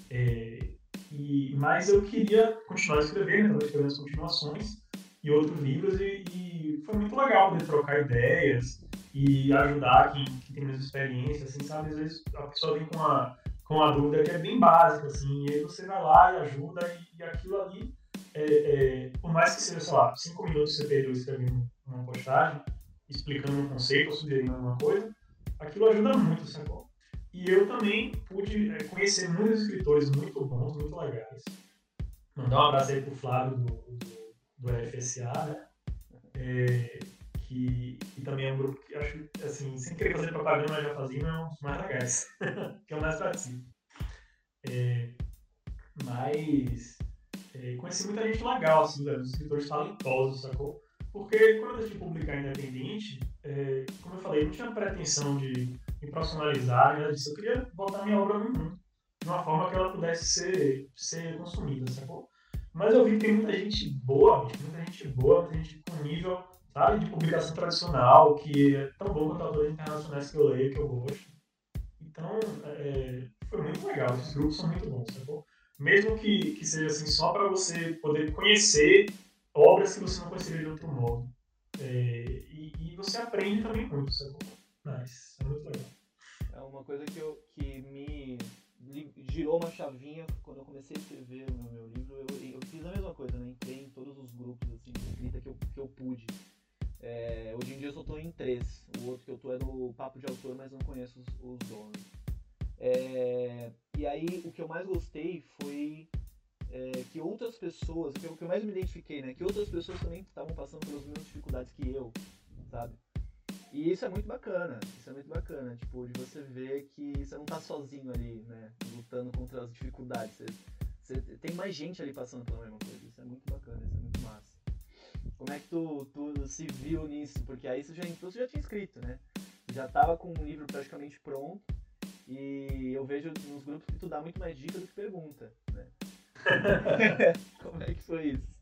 É, e, mas eu queria continuar escrevendo, estava escrevendo as continuações e outros livros e, e, foi muito legal poder trocar ideias e ajudar quem, quem tem mais experiência, assim, sabe? Às vezes a pessoa vem com uma com a dúvida que é bem básica, assim, e aí você vai lá e ajuda, e, e aquilo ali, é, é, por mais que seja, sei lá, cinco minutos você perdeu escrevendo uma postagem, explicando um conceito sugerindo alguma coisa, aquilo ajuda muito, sacou? E eu também pude é, conhecer muitos escritores muito bons, muito legais. Mandar um abraço aí pro Flávio do, do, do né? É, que, que também é um grupo que acho, assim, sem querer fazer propaganda, mas já fazia, é um dos mais legais, que é o mais participo. É, mas é, conheci muita gente legal, assim, velho, os escritores talentosos, sacou? Porque quando eu decidi publicar independente, é, como eu falei, eu não tinha pretensão de me profissionalizar, nada disso. Eu queria botar minha obra no mundo, de uma forma que ela pudesse ser, ser consumida, sacou? Mas eu vi que tem muita gente boa, muita gente boa, muita gente com nível sabe, de publicação tradicional, que é tão bom quanto autores internacionais que eu leio, que eu gosto. Então, é, foi muito legal. Esses grupos são muito bons, sacou? Mesmo que, que seja assim, só para você poder conhecer obras que você não conheceria de outro modo. É, e, e, você aprende também muito, sacou? É muito legal. É uma coisa que, eu, que me girou uma chavinha quando eu comecei a escrever o meu, livro. Eu, eu, fiz a mesma coisa, né? Entrei em todos os grupos assim, de escrita que eu, que eu pude. É, hoje em dia eu só estou em três. O outro que eu estou é no Papo de Autor, mas não conheço os, os donos. É, e aí o que eu mais gostei foi é, que outras pessoas, o que eu mais me identifiquei, né? Que outras pessoas também estavam passando pelas mesmas dificuldades que eu, sabe? E isso é muito bacana, isso é muito bacana, tipo, de você ver que você não tá sozinho ali, né, lutando contra as dificuldades. Você, você tem mais gente ali passando pela mesma coisa. Isso é muito bacana, isso é muito massa. Como é que tu, tu se viu nisso? Porque aí você já entrou, você já tinha escrito, né? Já tava com o livro praticamente pronto. E eu vejo nos grupos que tu dá muito mais dicas do que pergunta, né? Como é que foi isso?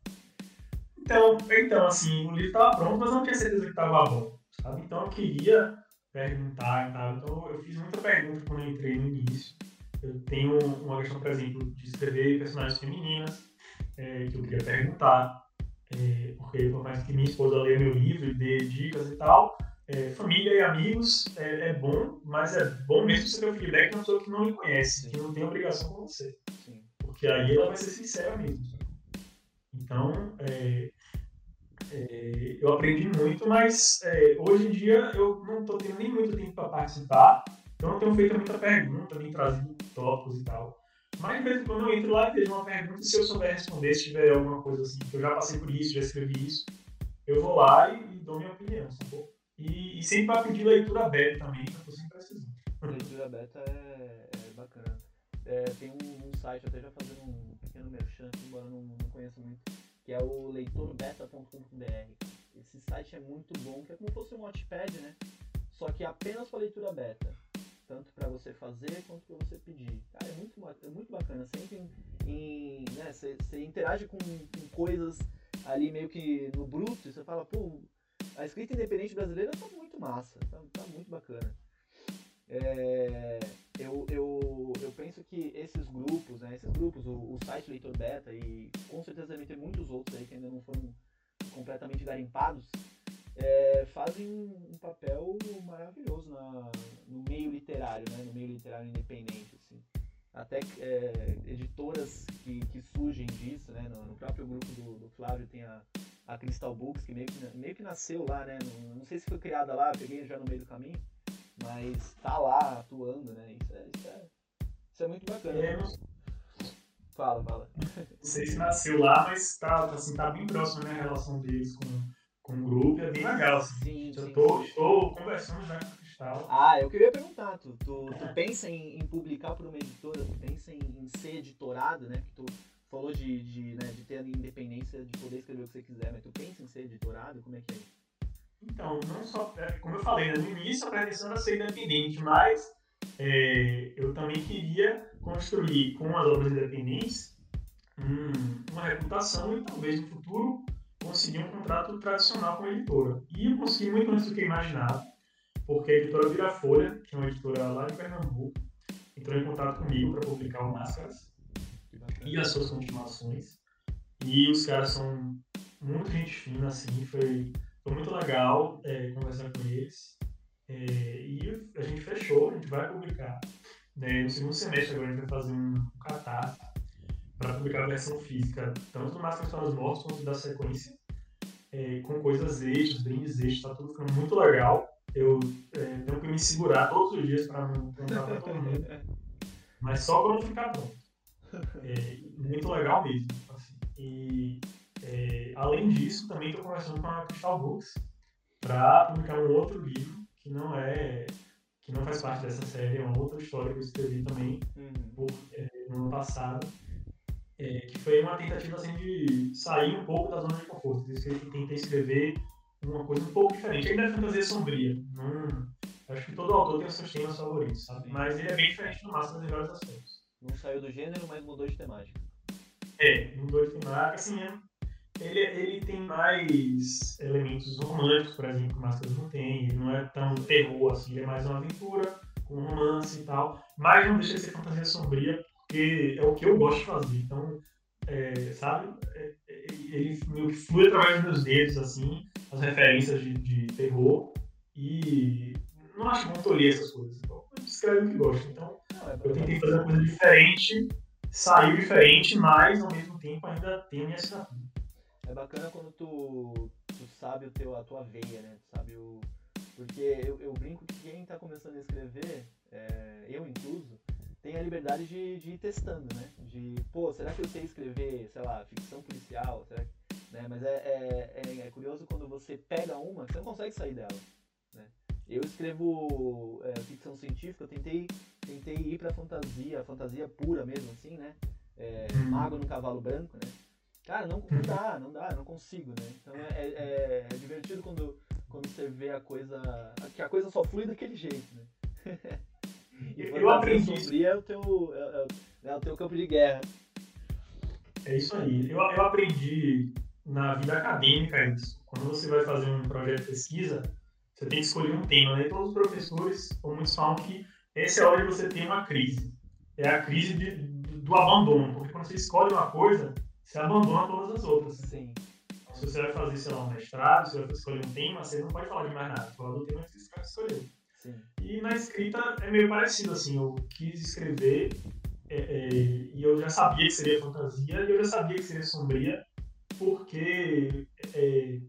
Então, então, assim, o livro estava pronto, mas não tinha certeza que estava bom, sabe? Então eu queria perguntar tal. Então eu fiz muita pergunta quando eu entrei no início. Eu tenho uma questão, por exemplo, de escrever personagens femininas, é, que eu queria perguntar, é, porque por mais que minha esposa leia meu livro e dê dicas e tal, é, família e amigos é, é, bom, mas é bom mesmo você ter o feedback de uma pessoa que não lhe conhece, que não tem obrigação com você. Sim. Porque aí ela vai ser sincera mesmo. Então, é, é, eu aprendi muito, mas é, hoje em dia eu não estou tendo nem muito tempo para participar, então eu tenho feito muita pergunta, nem trazido tópicos e tal. Mas, em quando, eu entro lá e vejo uma pergunta, se eu souber responder, se tiver alguma coisa assim, que eu já passei por isso, já escrevi isso, eu vou lá e, e dou minha opinião, sacou? E, e sempre para pedir leitura beta também, que eu tô. Leitura beta é, é bacana. É, tem um, um, site, até já fazendo um pequeno merchan, embora não, não conheça muito, que é o leitorbeta.com.br. Esse site é muito bom, que é como se fosse um watchpad, né? Só que apenas para leitura beta. Tanto para você fazer quanto para você pedir. Cara, é muito, é muito bacana. Entra em. né, você, você interage com, com coisas ali meio que no bruto e você fala, pô, a escrita independente brasileira tá muito massa, tá, tá muito bacana. É, eu, eu, eu penso que esses grupos, né, esses grupos, o, o site Leitor Beta e com certeza devem ter muitos outros aí que ainda não foram completamente garimpados, é, fazem um papel maravilhoso na, no meio literário, né, no meio literário independente. Assim. Até é, editoras que, que surgem disso, né, no, no próprio grupo do, do Flávio tem a, a Crystal Books, que meio que, meio que nasceu lá, né? Não, não sei se foi criada lá, peguei já no meio do caminho, mas tá lá atuando, né? Isso é, isso é, isso é muito bacana. É, Fala, fala. Não sei se nasceu lá, mas tá, assim, tá bem próximo né, a relação deles com, com o grupo, é bem legal. Assim. Sim, sim, tô, sim. Estou conversando já com o Cristal. Ah, eu queria perguntar, tu, tu, tu pensa em, em, publicar por uma editora, tu pensa em, em ser editorado, né? Porque tu falou de, de, né, de ter a independência de poder escrever o que você quiser, mas tu pensa em ser editorado? Como é que é? Então, não só, é, como eu falei, né, no início a pretensão era ser independente, mas é, eu também queria construir com as obras independentes hum, uma reputação e talvez no futuro conseguir um contrato tradicional com a editora. E eu consegui muito antes do que eu imaginava, porque a editora Virafolha, que é uma editora lá de Pernambuco, entrou em contato comigo para publicar o Máscaras e as suas continuações. E os caras são muito gente fina, assim, foi, foi muito legal é, conversar com eles. É, e a gente fechou, a gente vai publicar. Né, no segundo semestre agora a gente vai fazer um, catarse para publicar a versão física, tanto do Máscaras para os quanto da sequência, é, com coisas extras, brindes extras, tá tudo ficando muito legal. Eu é, tenho que me segurar todos os dias para não contar para todo mundo. Mas só quando ficar pronto. É, muito legal mesmo. Assim. E é, além disso, também estou conversando com a Crystal Books para publicar um outro livro que não é que não faz parte dessa série, é uma outra história que eu escrevi também uhum. é, no ano passado, é, que foi uma tentativa assim, de sair um pouco da zona de conforto. Eu tentei escrever uma coisa um pouco diferente. Ainda é fantasia sombria. Não, acho que todo autor tem os seus temas favoritos, sabe? Mas ele é bem diferente do Máximo em vários aspectos. Não saiu do gênero, mas mudou de temática. É, mudou de temática, assim, é, ele, ele tem mais elementos românticos, por exemplo, que o Máscaras não tem. Ele não é tão terror assim, ele é mais uma aventura, com romance e tal. Mas não deixa de ser fantasia sombria, porque é o que eu gosto de fazer. Então, é, sabe, é, é ele meio que flui através dos meus dedos, assim, as referências de, de terror. E não acho que vão tolher essas coisas. Então, escreve o que gosta. Então, eu tentei fazer uma coisa diferente, saiu diferente, mas ao mesmo tempo ainda tem a minha assinatura. É bacana quando tu, tu sabe o teu, a tua veia, né? Tu sabe o. Porque eu, eu brinco que quem tá começando a escrever, é, eu incluso, tem a liberdade de, de ir testando, né? De, pô, será que eu sei escrever, sei lá, ficção policial? Será que, né? Mas é, é, é, é curioso quando você pega uma que você não consegue sair dela. Né? Eu escrevo é, ficção científica, eu tentei, tentei ir pra fantasia, fantasia pura mesmo, assim, né? É, Uhum. mago no cavalo branco, né? Cara, não, não dá, não dá, não consigo, né? Então é, é, é divertido quando, quando você vê a coisa. que a coisa só flui daquele jeito, né? E Eu aprendi sombria é o teu, é, é- é o teu campo de guerra. É isso aí. Eu, eu aprendi na vida acadêmica isso. Quando você vai fazer um projeto de pesquisa, você tem que escolher um tema. Né? Todos os professores, ou muitos falam que essa é a hora de você ter uma crise. É a crise de- do abandono. Porque quando você escolhe uma coisa, você abandona todas as outras. Sim. Se você vai fazer, sei lá, um mestrado, se você vai escolher um tema, você não pode falar de mais nada. Falar do tema que você escolheu. Sim. E na escrita é meio parecido, assim, eu quis escrever é, é, e eu já sabia que seria fantasia e eu já sabia que seria sombria, porque é,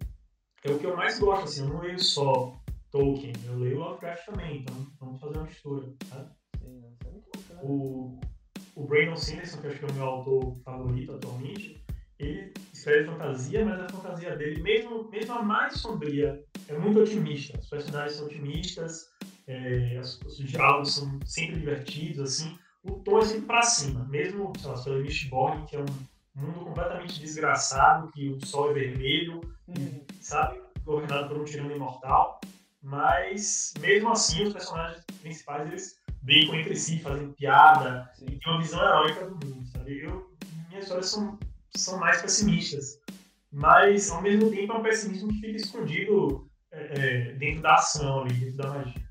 é o que eu mais gosto, assim, eu não leio só Tolkien, eu leio Lovecraft também, então vamos fazer uma mistura, tá? Sim, isso é muito bacana. O, o Brandon Sanderson, que eu acho que é o meu autor favorito atualmente, ele escreve fantasia, mas a fantasia dele, mesmo, mesmo a mais sombria, é muito otimista. Os personagens são otimistas, é, os, os diálogos são sempre divertidos, assim. O tom é sempre pra cima. Mesmo, sei lá, sobre Mistborn, que é um mundo completamente desgraçado, que o sol é vermelho, Uhum. sabe? Governado por um tirano imortal. Mas, mesmo assim, os personagens principais, eles brincam entre si, fazem piada, Sim. e tem uma visão heróica do mundo, sabe? Eu, minhas histórias são, são mais pessimistas, mas ao mesmo tempo é um pessimismo que fica escondido é, é, dentro da ação ali, dentro da magia.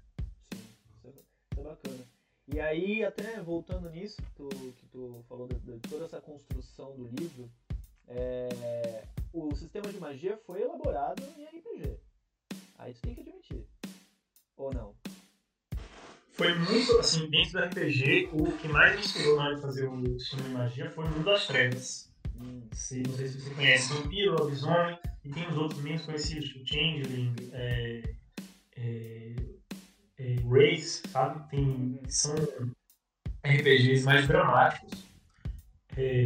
Sim, isso é, isso é bacana. E aí, até voltando nisso, que tu, que tu falou de, de toda essa construção do livro, é, o sistema de magia foi elaborado em RPG. Aí tu tem que admitir. Ou não? Foi muito, assim, dentro do RPG, o que mais me inspirou na hora de fazer o de magia foi o Mundo das Trevas. Se, não sei se você conhece Vampiro, Lobisomem, e tem os outros menos conhecidos, tipo Changeling, é, é, é, Race, sabe? Tem, são RPGs mais dramáticos, é,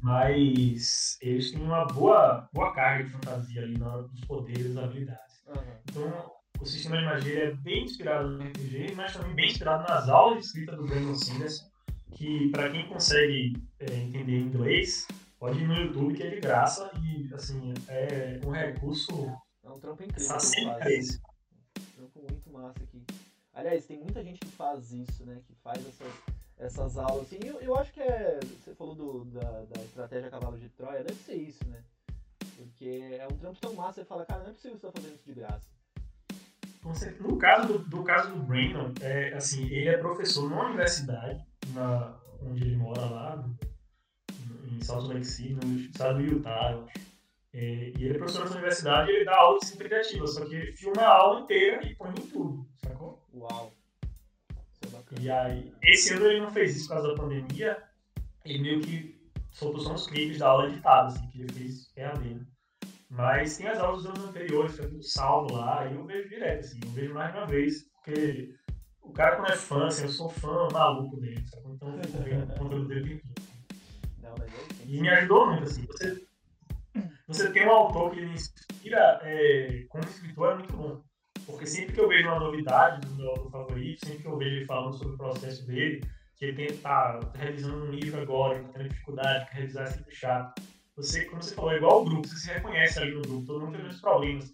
mas eles têm uma boa, boa carga de fantasia ali na hora dos poderes e habilidades. aham. Então, o sistema de magia é bem inspirado no RPG, mas também bem inspirado nas aulas de escrita do Brandon Sanderson, que para quem consegue é, entender inglês, pode ir no YouTube que é de graça e assim é um recurso É um trampo incrível. Tá faz. Um trampo muito massa aqui. Aliás, tem muita gente que faz isso, né? Que faz essas, essas aulas. Assim, eu, eu acho que é. Você falou do, da, da estratégia cavalo de Troia, deve ser isso, né? Porque é um trampo tão massa, você fala, cara, não é possível você estar fazendo isso de graça. No caso do, do caso do Brandon, é, assim, ele é professor numa universidade, na, onde ele mora lá, em Salt Lake City, no estado do Utah. É, e ele é professor nessa universidade e ele dá aula de criativa, só que ele filma a aula inteira e põe no YouTube, sacou? Uau. Isso é bacana. E aí, esse ano ele não fez isso por causa da pandemia, ele meio que soltou só uns clipes da aula editada, assim, que ele fez EAD. né? Mas tem as aulas dos anos anteriores, fica tudo salvo lá, e eu vejo direto, assim, eu vejo mais de uma vez, porque o cara quando é fã, assim, eu sou fã maluco dele, sabe? Então eu o conteúdo dele. Não, mas é E me ajudou muito, assim, você, você tem um autor que me inspira é, como escritor é muito bom. Porque sempre que eu vejo uma novidade do meu autor favorito, sempre que eu vejo ele falando sobre o processo dele, que ele tem que estar revisando um livro agora, que tá tendo dificuldade, que revisar é sempre chato. Você, como você falou, é igual o grupo, você se reconhece ali no grupo, todo mundo tem os problemas.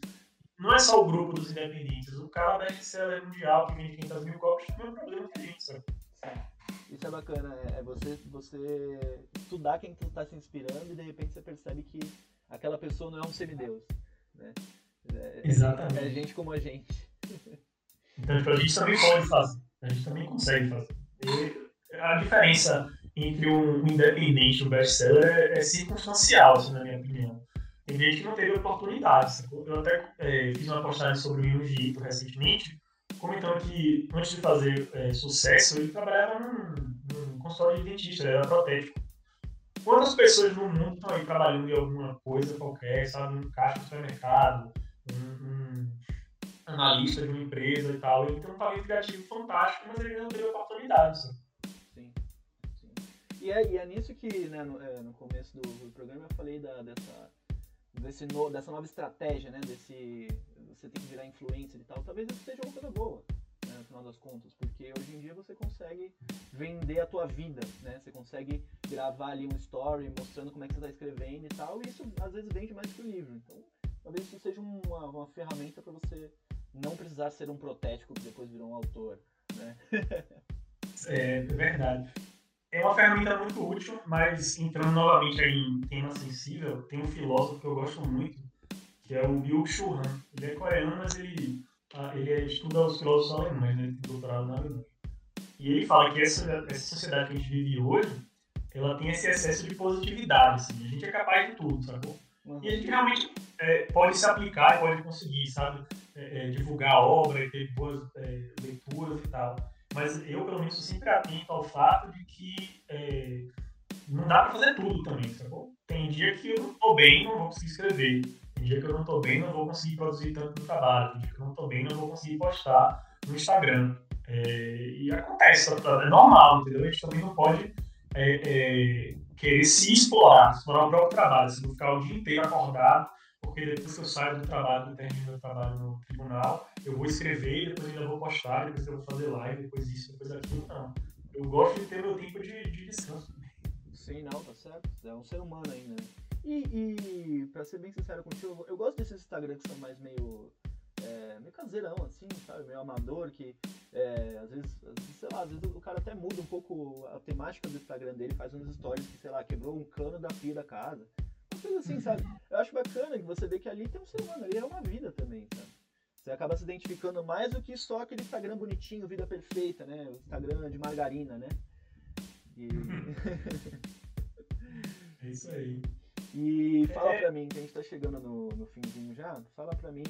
Não é só o grupo dos independentes, o cara da best-seller mundial que vende 500 mil cópias tem o mesmo problema que a gente, sabe? Isso é bacana, é é você, você estudar quem tu tá se inspirando e de repente você percebe que aquela pessoa não é um semideus, né? É, Exatamente. É gente como a gente. Então, tipo, a gente também pode fazer. A gente também consegue fazer. E a diferença entre um independente e um best-seller é, é circunstancial, assim, na minha opinião. Tem gente que não teve oportunidade. Eu até é, fiz uma postagem sobre o Junji Ito recentemente comentando que antes de fazer é, sucesso, ele trabalhava num, num consultório de dentista, ele era protético. Quantas pessoas no mundo estão aí trabalhando em alguma coisa qualquer, sabe? Um caixa de supermercado, um, um, analista de uma empresa e tal. Ele tem um talento criativo fantástico, mas ele não teve oportunidade. Sabe? E é, e é nisso que, né, no, é, no começo do, do, programa eu falei da, dessa, desse no, dessa nova estratégia, né? Desse. Você tem que virar influencer e tal. Talvez isso seja uma coisa boa né, no final das contas, porque hoje em dia você consegue vender a tua vida, né? Você consegue gravar ali um story mostrando como é que você está escrevendo e tal, e isso às vezes vende mais que o livro. Então, talvez isso seja uma, uma ferramenta para você não precisar ser um protético que depois virou um autor, né? é verdade. É uma ferramenta muito útil, mas entrando novamente em tema sensível, tem um filósofo que eu gosto muito, que é o Byung-Chul Han. Ele é coreano, mas ele ah, ele estuda os filósofos alemães, né? Ele doutorado na Alemanha. E ele fala que essa, essa sociedade que a gente vive hoje, ela tem esse excesso de positividade, assim. A gente é capaz de tudo, sacou? E a gente realmente é, pode se aplicar e pode conseguir, sabe? É, é, divulgar a obra e ter boas é, leituras e tal. Mas eu, pelo menos, sempre atento ao fato de que é, não dá pra fazer tudo também, sacou? Tem dia que eu não tô bem, não vou conseguir escrever. Tem dia que eu não tô bem, não vou conseguir produzir tanto no trabalho. Tem dia que eu não tô bem, não vou conseguir postar no Instagram. É, e acontece, é normal, entendeu? A gente também não pode é, é, querer se explorar, explorar o próprio trabalho, se não ficar o dia inteiro acordado, porque depois que eu saio do trabalho, termino meu trabalho no tribunal, eu vou escrever, depois ainda vou postar, depois eu vou fazer live, depois isso, depois aquilo, não. Eu gosto de ter meu tempo de, de descanso. Sim, não, tá certo. É um ser humano ainda. Né? E, e pra ser bem sincero contigo, eu gosto desses Instagram que são mais meio. É, meio caseirão, assim, sabe? Meio amador, que é, às, vezes, sei lá, às vezes o cara até muda um pouco a temática do Instagram dele, faz uns stories que, sei lá, quebrou um cano da pia da casa. Uma coisa assim, sabe? Eu acho bacana que você vê que ali tem um ser humano, ali é uma vida também, sabe? Você acaba se identificando mais do que só aquele Instagram bonitinho, vida perfeita, né? O Instagram de margarina, né? E... é isso aí. E fala é... pra mim, que a gente tá chegando no, no finzinho já, fala pra mim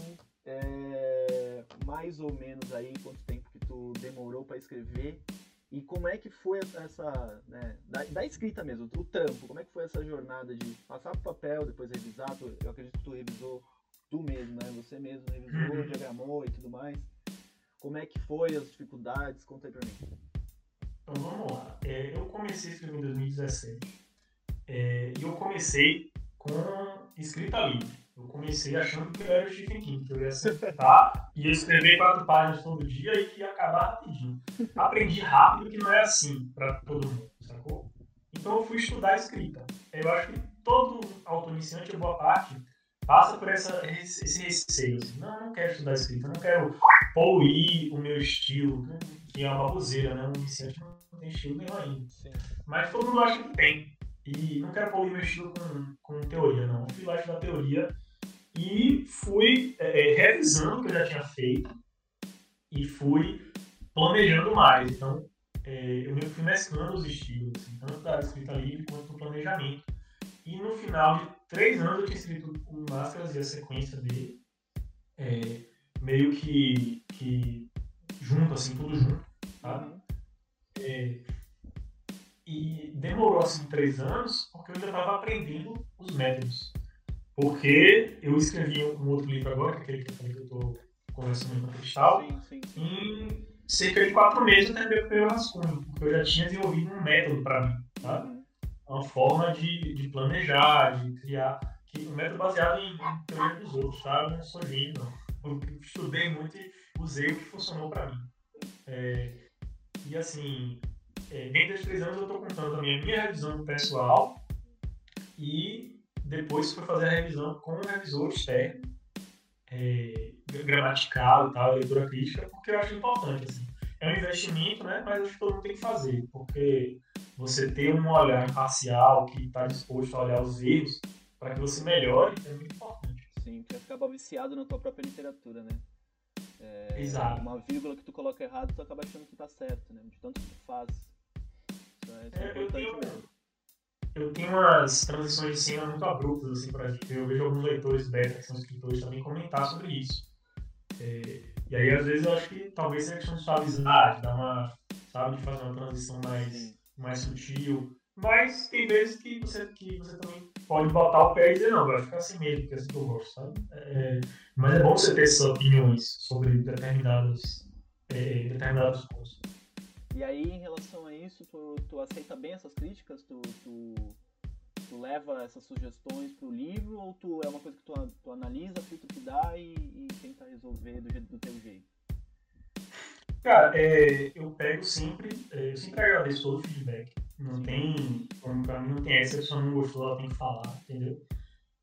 é, mais ou menos aí quanto tempo que tu demorou para escrever e como é que foi essa, né, da, da, escrita mesmo, o trampo, como é que foi essa jornada de passar pro papel, depois revisar, tu, eu acredito que tu revisou tu mesmo, né, você mesmo revisou, uhum. diagramou e tudo mais. Como é que foi as dificuldades? Conta aí pra mim. Então vamos lá. É, eu comecei a escrever em 2017 é, e eu comecei com escrita livre. Eu comecei achando que eu era o Stephen King, que eu ia sentar, ia escrever quatro páginas todo dia e que ia acabar rapidinho. Aprendi rápido que não é assim para todo mundo, sacou? Então eu fui estudar escrita. Eu acho que todo autor iniciante, boa parte, passa por essa, esse receio. Assim, não, não quero estudar escrita, não quero poluir o meu estilo, que é uma baboseira, né? Um iniciante não tem estilo nenhum ainda. Sim. Mas todo mundo acha que tem. E não quero poluir meu estilo com, com teoria, não. Fui lá estudar teoria e fui é, é, revisando o que eu já tinha feito e fui planejando mais. Então, é, eu fui mesclando os estilos, assim, tanto da escrita livre quanto do planejamento. E no final de três anos eu tinha escrito o Máscaras e a sequência dele, é, meio que, que junto, assim, tudo junto, sabe? Uhum. É, e demorou assim três anos, porque eu ainda estava aprendendo os métodos. Porque eu escrevi um outro livro agora, que é aquele que eu estou conversando com o Cristal, sim, sim, em cerca de quatro meses eu terminei o primeiro rascunho, porque eu já tinha desenvolvido um método para mim, tá? Uhum. Uma forma de, de planejar, de criar, que, um método baseado em, em teoria dos outros, tá? Eu não sou gênio. Eu estudei muito e usei o que funcionou para mim. É, e assim, é, dentro desses três anos eu estou contando também a minha revisão pessoal e depois fui fazer a revisão com um revisor externo, é, gramatical e tal, leitura crítica, porque eu acho importante. Assim. É um investimento, né? mas acho que todo mundo tem que fazer, porque você ter um olhar imparcial que está disposto a olhar os erros para que você melhore é muito importante. Sim, porque acaba viciado na tua própria literatura, né? É, Exato. Uma vírgula que tu coloca errado, tu acaba achando que tá certo, né? De tanto que tu faz. É, é, eu, tenho, eu tenho umas transições de cena muito abruptas, assim, pra gente. Eu vejo alguns leitores beta, que são escritores, também comentar sobre isso. É, E aí, às vezes, eu acho que talvez seja questão de suavizar, de dar uma, sabe, de fazer uma transição mais, mais sutil. Mas tem vezes que você, que você também pode botar o pé e dizer, não, vai ficar assim mesmo, porque é assim que eu gosto, sabe? É, mas é bom você ter essas opiniões sobre determinados, é, determinados cursos. E aí, em relação a isso, tu, tu aceita bem essas críticas? Tu, tu, tu leva essas sugestões pro livro ou tu é uma coisa que tu, tu analisa, o que dá e, e tenta resolver do, do teu jeito? Cara, é, eu pego sempre, é, eu sempre agradeço todo o feedback. Não tem, como pra mim não tem essa, se a pessoa não gostou, ela tem que falar, entendeu?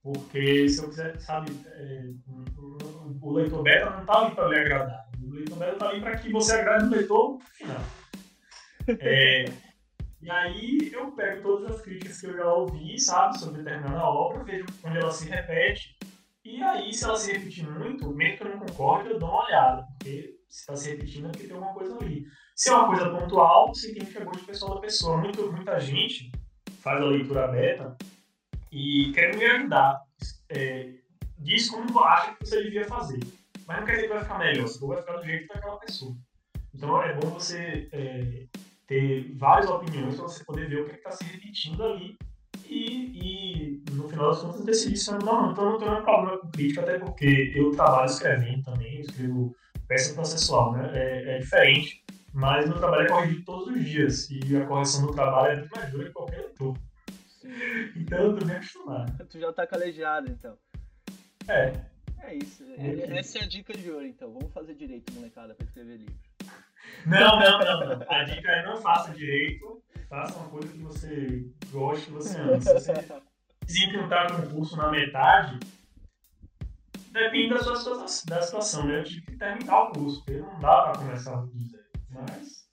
Porque se eu quiser, sabe, é, o, leitor beta não tá ali para lhe agradar. O leitor beta tá ali para que você agrade o leitor no final. É, e aí eu pego todas as críticas que eu já ouvi, sabe, sobre determinada obra, vejo onde ela se repete. E aí, se ela se repetir muito, mesmo que eu não concorde, eu dou uma olhada. Porque se está se repetindo é porque tem alguma coisa ali. Se é uma coisa pontual, significa gosto pessoal da pessoa. Muito, muita gente faz a leitura beta e quer me ajudar. É, diz como acha que você devia fazer. Mas não quer dizer que vai ficar melhor, você vai ficar do jeito daquela pessoa. Então é bom você é, ter várias opiniões para você poder ver o que está se repetindo ali e, e, no final das contas decidir se não, não, então não tenho problema com crítica, até porque eu trabalho escrevendo também, eu escrevo peça processual, né? É, é diferente, mas meu trabalho é corrigido todos os dias e a correção do trabalho é muito mais dura que qualquer leitor. Então eu tô bem acostumado. Tu já tá calejado, então. É. É isso. É, essa é a dica de ouro, então. Vamos fazer direito, molecada, pra escrever livro. Não, não, não. A dica é não faça direito, faça uma coisa que você goste, que você ama. Se você tentar um curso na metade, depende da sua da situação, né? Eu tive que terminar o curso, porque não dá para começar do zero. Mas,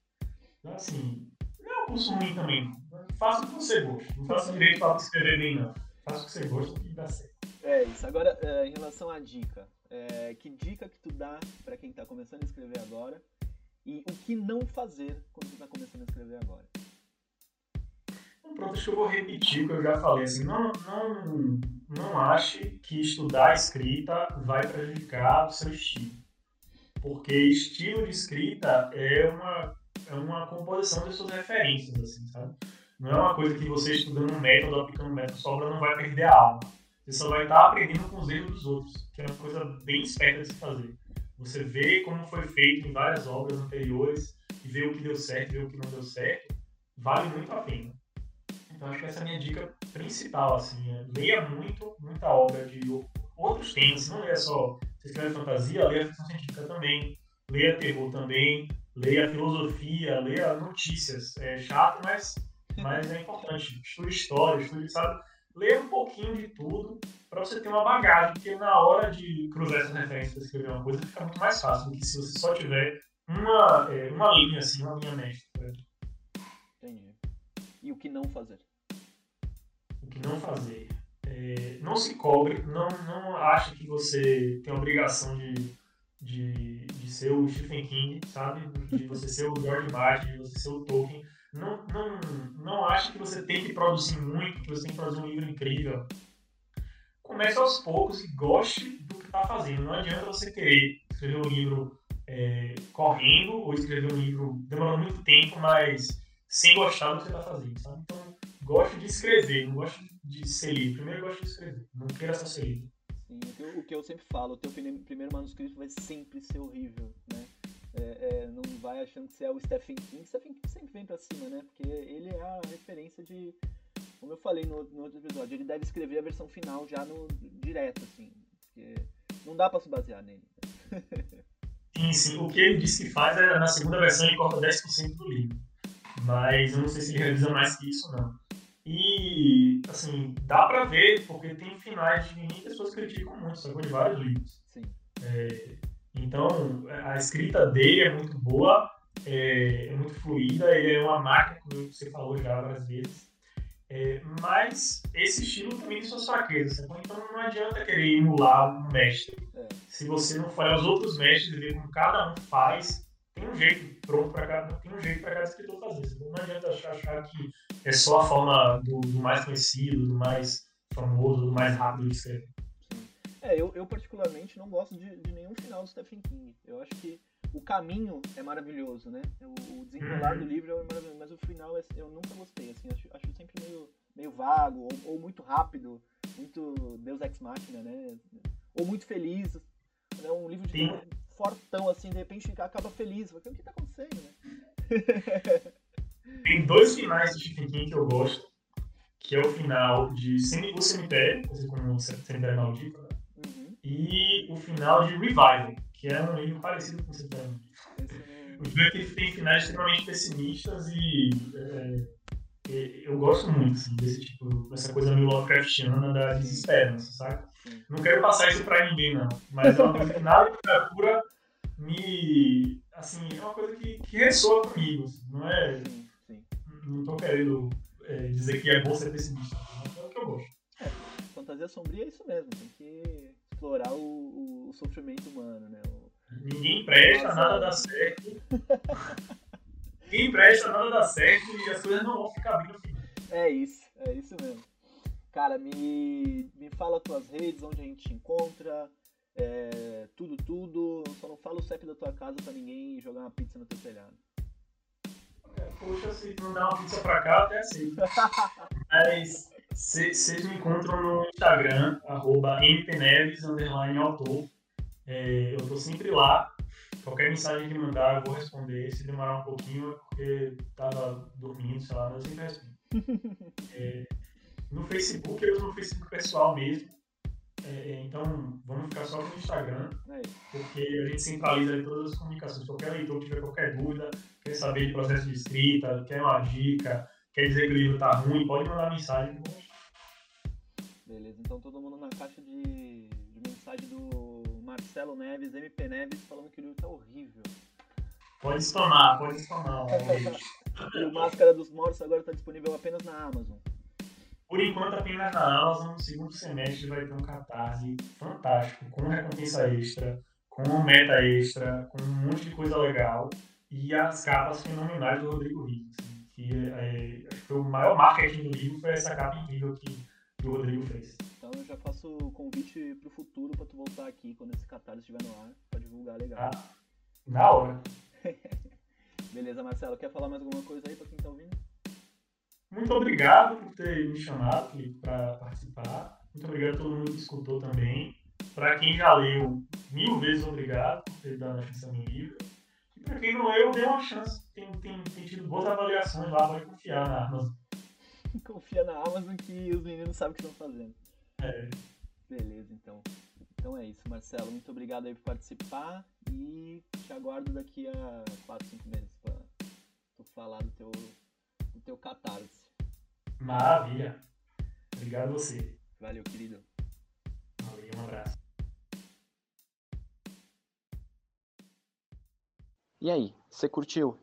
assim, não é um curso ruim também. Faça o que você gosta. Não faça direito para escrever bem, não. Faça o que você gosta e dá certo. É isso. Agora, é, em relação à dica, é, que dica que tu dá para quem está começando a escrever agora e o que não fazer quando tu está começando a escrever agora? Pronto, que eu vou repetir o que eu já falei. Assim, não, não, não ache que estudar escrita vai prejudicar o seu estilo. Porque estilo de escrita é uma, é uma composição de suas referências, assim, sabe? Não é uma coisa que você estudando um método, aplicando um método sobra, não vai perder a alma. Você só vai estar aprendendo com os erros dos outros, que é uma coisa bem esperta de se fazer. Você vê como foi feito em várias obras anteriores e vê o que deu certo vê o que não deu certo, vale muito a pena. Então acho que essa é a minha dica principal, assim, é, leia muito, muita obra de outros temas, não leia só, você escreve fantasia, leia ficção científica também, leia terror também, leia filosofia, leia notícias, é chato, mas, mas é importante, estude história, estude, sabe, leia um pouquinho de tudo para você ter uma bagagem, porque na hora de cruzar essas referências para escrever uma coisa fica muito mais fácil do que se você só tiver uma, é, uma linha, assim, uma linha mestra. Entendi. E o que não fazer? O que não fazer? É, não se cobre, não, não ache que você tem a obrigação de, de, de ser o Stephen King, sabe? De você ser o George Martin, de você ser o Tolkien. Não, não, não ache que você tem que produzir muito, que você tem que produzir um livro incrível. Comece aos poucos e goste do que está fazendo. Não adianta você querer escrever um livro é, correndo ou escrever um livro demorando muito tempo, mas sem gostar do que você está fazendo, sabe? Então, gosto de escrever, não gosto de ser livre. Primeiro, gosto de escrever, não queira só ser livre. Sim, o que eu sempre falo, o teu primeiro manuscrito vai sempre ser horrível, né? É, é, não vai achando que você é o Stephen King. Stephen King sempre vem pra cima, né? Porque ele é a referência de. Como eu falei no, no outro episódio, ele deve escrever a versão final já no direto, assim. Porque não dá pra se basear nele. Sim, sim. O que ele disse que faz é na segunda versão ele corta 10% do livro mas eu não sei se ele realiza mais que isso, não. E, assim, dá pra ver, porque tem finais de que pessoas criticam muito, sacou? De vários livros. Sim. É, então, a escrita dele é muito boa, é, é, muito fluida, ele é uma máquina, como você falou já várias vezes. É, mas esse estilo também tem suas fraquezas? Então não adianta querer emular um mestre. É. Se você não for aos outros mestres e ver como cada um faz, tem um jeito pronto para cada, tem um jeito para cada escritor fazer. Não adianta achar, achar que é só a forma do, do, mais conhecido, do mais famoso, do mais rápido de escrever. É, eu, eu particularmente não gosto de, de nenhum final do Stephen King. Eu acho que o caminho é maravilhoso, né? O, o desenrolar do livro é maravilhoso, mas o final é, eu nunca gostei, assim, acho, acho sempre meio, meio vago, ou, ou, muito rápido, muito Deus Ex Machina, né? Ou muito feliz. É um livro de fortão, assim, de repente acaba feliz. O que tá acontecendo, né? Tem dois finais do Stephen King que eu gosto, que é o final de O Cemitério, assim como o Cemitério Maldito, né? E o final de Revival, que é um livro parecido com Cemitério Maldito. Os dois têm finais extremamente pessimistas e é, é, eu gosto muito assim, desse tipo, dessa coisa meio Lovecraftiana da desesperança, sabe? Não quero passar isso pra ninguém, não. Mas é uma coisa que na literatura me. Assim, é uma coisa que, que ressoa comigo. Assim, não é. Não tô querendo é, dizer que é bom ser pessimista. Mas é o que eu gosto. É, fantasia sombria é isso mesmo. Tem que explorar o, o, sofrimento humano, né? O... Ninguém presta, Nossa, nada dá certo. Ninguém presta, nada dá certo e as coisas não vão ficar bem no. É isso, é isso mesmo. Cara, me, me fala tuas redes, onde a gente te encontra, é, tudo, tudo. Só não fala o CEP da tua casa pra ninguém jogar uma pizza no teu telhado. Poxa, se não dar uma pizza pra cá, até aceito. Mas vocês me encontram no Instagram, arroba mpneves, underline autor. É, eu tô sempre lá. Qualquer mensagem que mandar, eu vou responder. Se demorar um pouquinho, é porque tava dormindo, sei lá, mas eu sempre respondo. É, no Facebook, eu uso no Facebook pessoal mesmo. É, é, então, vamos ficar só no Instagram, é porque a gente centraliza todas as comunicações. Qualquer leitor que tiver qualquer dúvida, quer saber de processo de escrita, quer uma dica, quer dizer que o livro está ruim, pode mandar mensagem. Beleza, então todo mundo na caixa de, de mensagem do Marcelo Neves, MP Neves, falando que o livro está horrível. Pode spamar, pode spamar. o Máscara dos Mortos agora está disponível apenas na Amazon. Por enquanto, apenas na Amazon, no segundo semestre vai ter um catarse fantástico, com recompensa extra, com meta extra, com um monte de coisa legal e as capas fenomenais do Rodrigo Rios. Que é, acho que foi o maior marketing do livro foi essa capa incrível que, que o Rodrigo fez. Então eu já faço o convite pro futuro para tu voltar aqui quando esse catarse estiver no ar, para divulgar legal. Ah, na hora. Beleza, Marcelo, quer falar mais alguma coisa aí para quem tá ouvindo? Muito obrigado por ter me chamado para participar. Muito obrigado a todo mundo que escutou também. Para quem já leu, mil vezes obrigado por ter dado a chance ao meu livro. E para quem não leu, dê uma chance. Tem, tem, tem tido boas avaliações lá, pode confiar na Amazon. Confia na Amazon que os meninos sabem o que estão fazendo. É. Beleza, então. Então é isso, Marcelo. Muito obrigado aí por participar e te aguardo daqui a 4, 5 meses para tu falar do teu, do teu catarse. Maravilha. Obrigado a você. Valeu, querido. Valeu, um abraço. E aí, você curtiu?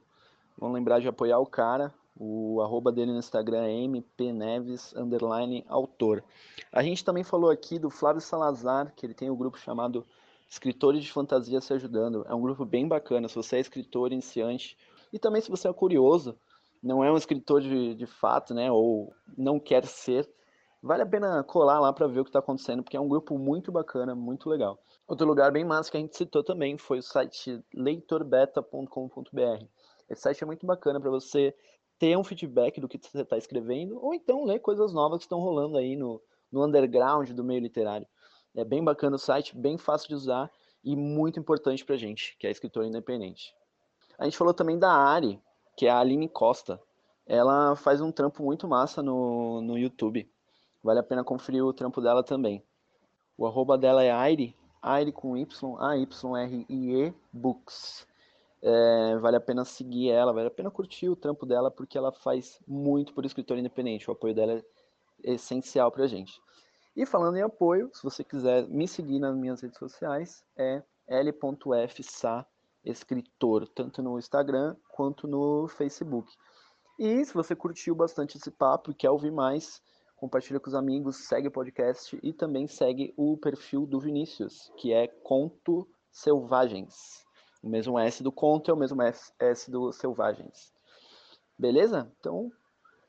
Vamos lembrar de apoiar o cara. O arroba dele no Instagram é mpneves, underline, autor. A gente também falou aqui do Flávio Salazar, que ele tem um grupo chamado Escritores de Fantasia Se Ajudando. É um grupo bem bacana, se você é escritor iniciante. E também se você é curioso, não é um escritor de, de fato, né, ou não quer ser, vale a pena colar lá para ver o que está acontecendo, porque é um grupo muito bacana, muito legal. Outro lugar bem massa que a gente citou também foi o site leitorbeta.com.br. Esse site é muito bacana para você ter um feedback do que você está escrevendo, ou então ler coisas novas que estão rolando aí no, no underground do meio literário. É bem bacana o site, bem fácil de usar e muito importante para gente, que é escritor independente. A gente falou também da Ari, que é a Aline Costa. Ela faz um trampo muito massa no, no YouTube. Vale a pena conferir o trampo dela também. O arroba dela é Aire, Aire com Y, A-Y-R-I-E Books. É, vale a pena seguir ela, vale a pena curtir o trampo dela, porque ela faz muito por escritor independente. O apoio dela é essencial pra gente. E falando em apoio, se você quiser me seguir nas minhas redes sociais, é l.fsa escritor, tanto no Instagram quanto no Facebook. E se você curtiu bastante esse papo e quer ouvir mais, compartilha com os amigos, segue o podcast e também segue o perfil do Vinícius, que é Conto Selvagens. O mesmo S do conto é o mesmo S do Selvagens. Beleza? Então,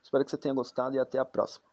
espero que você tenha gostado e até a próxima.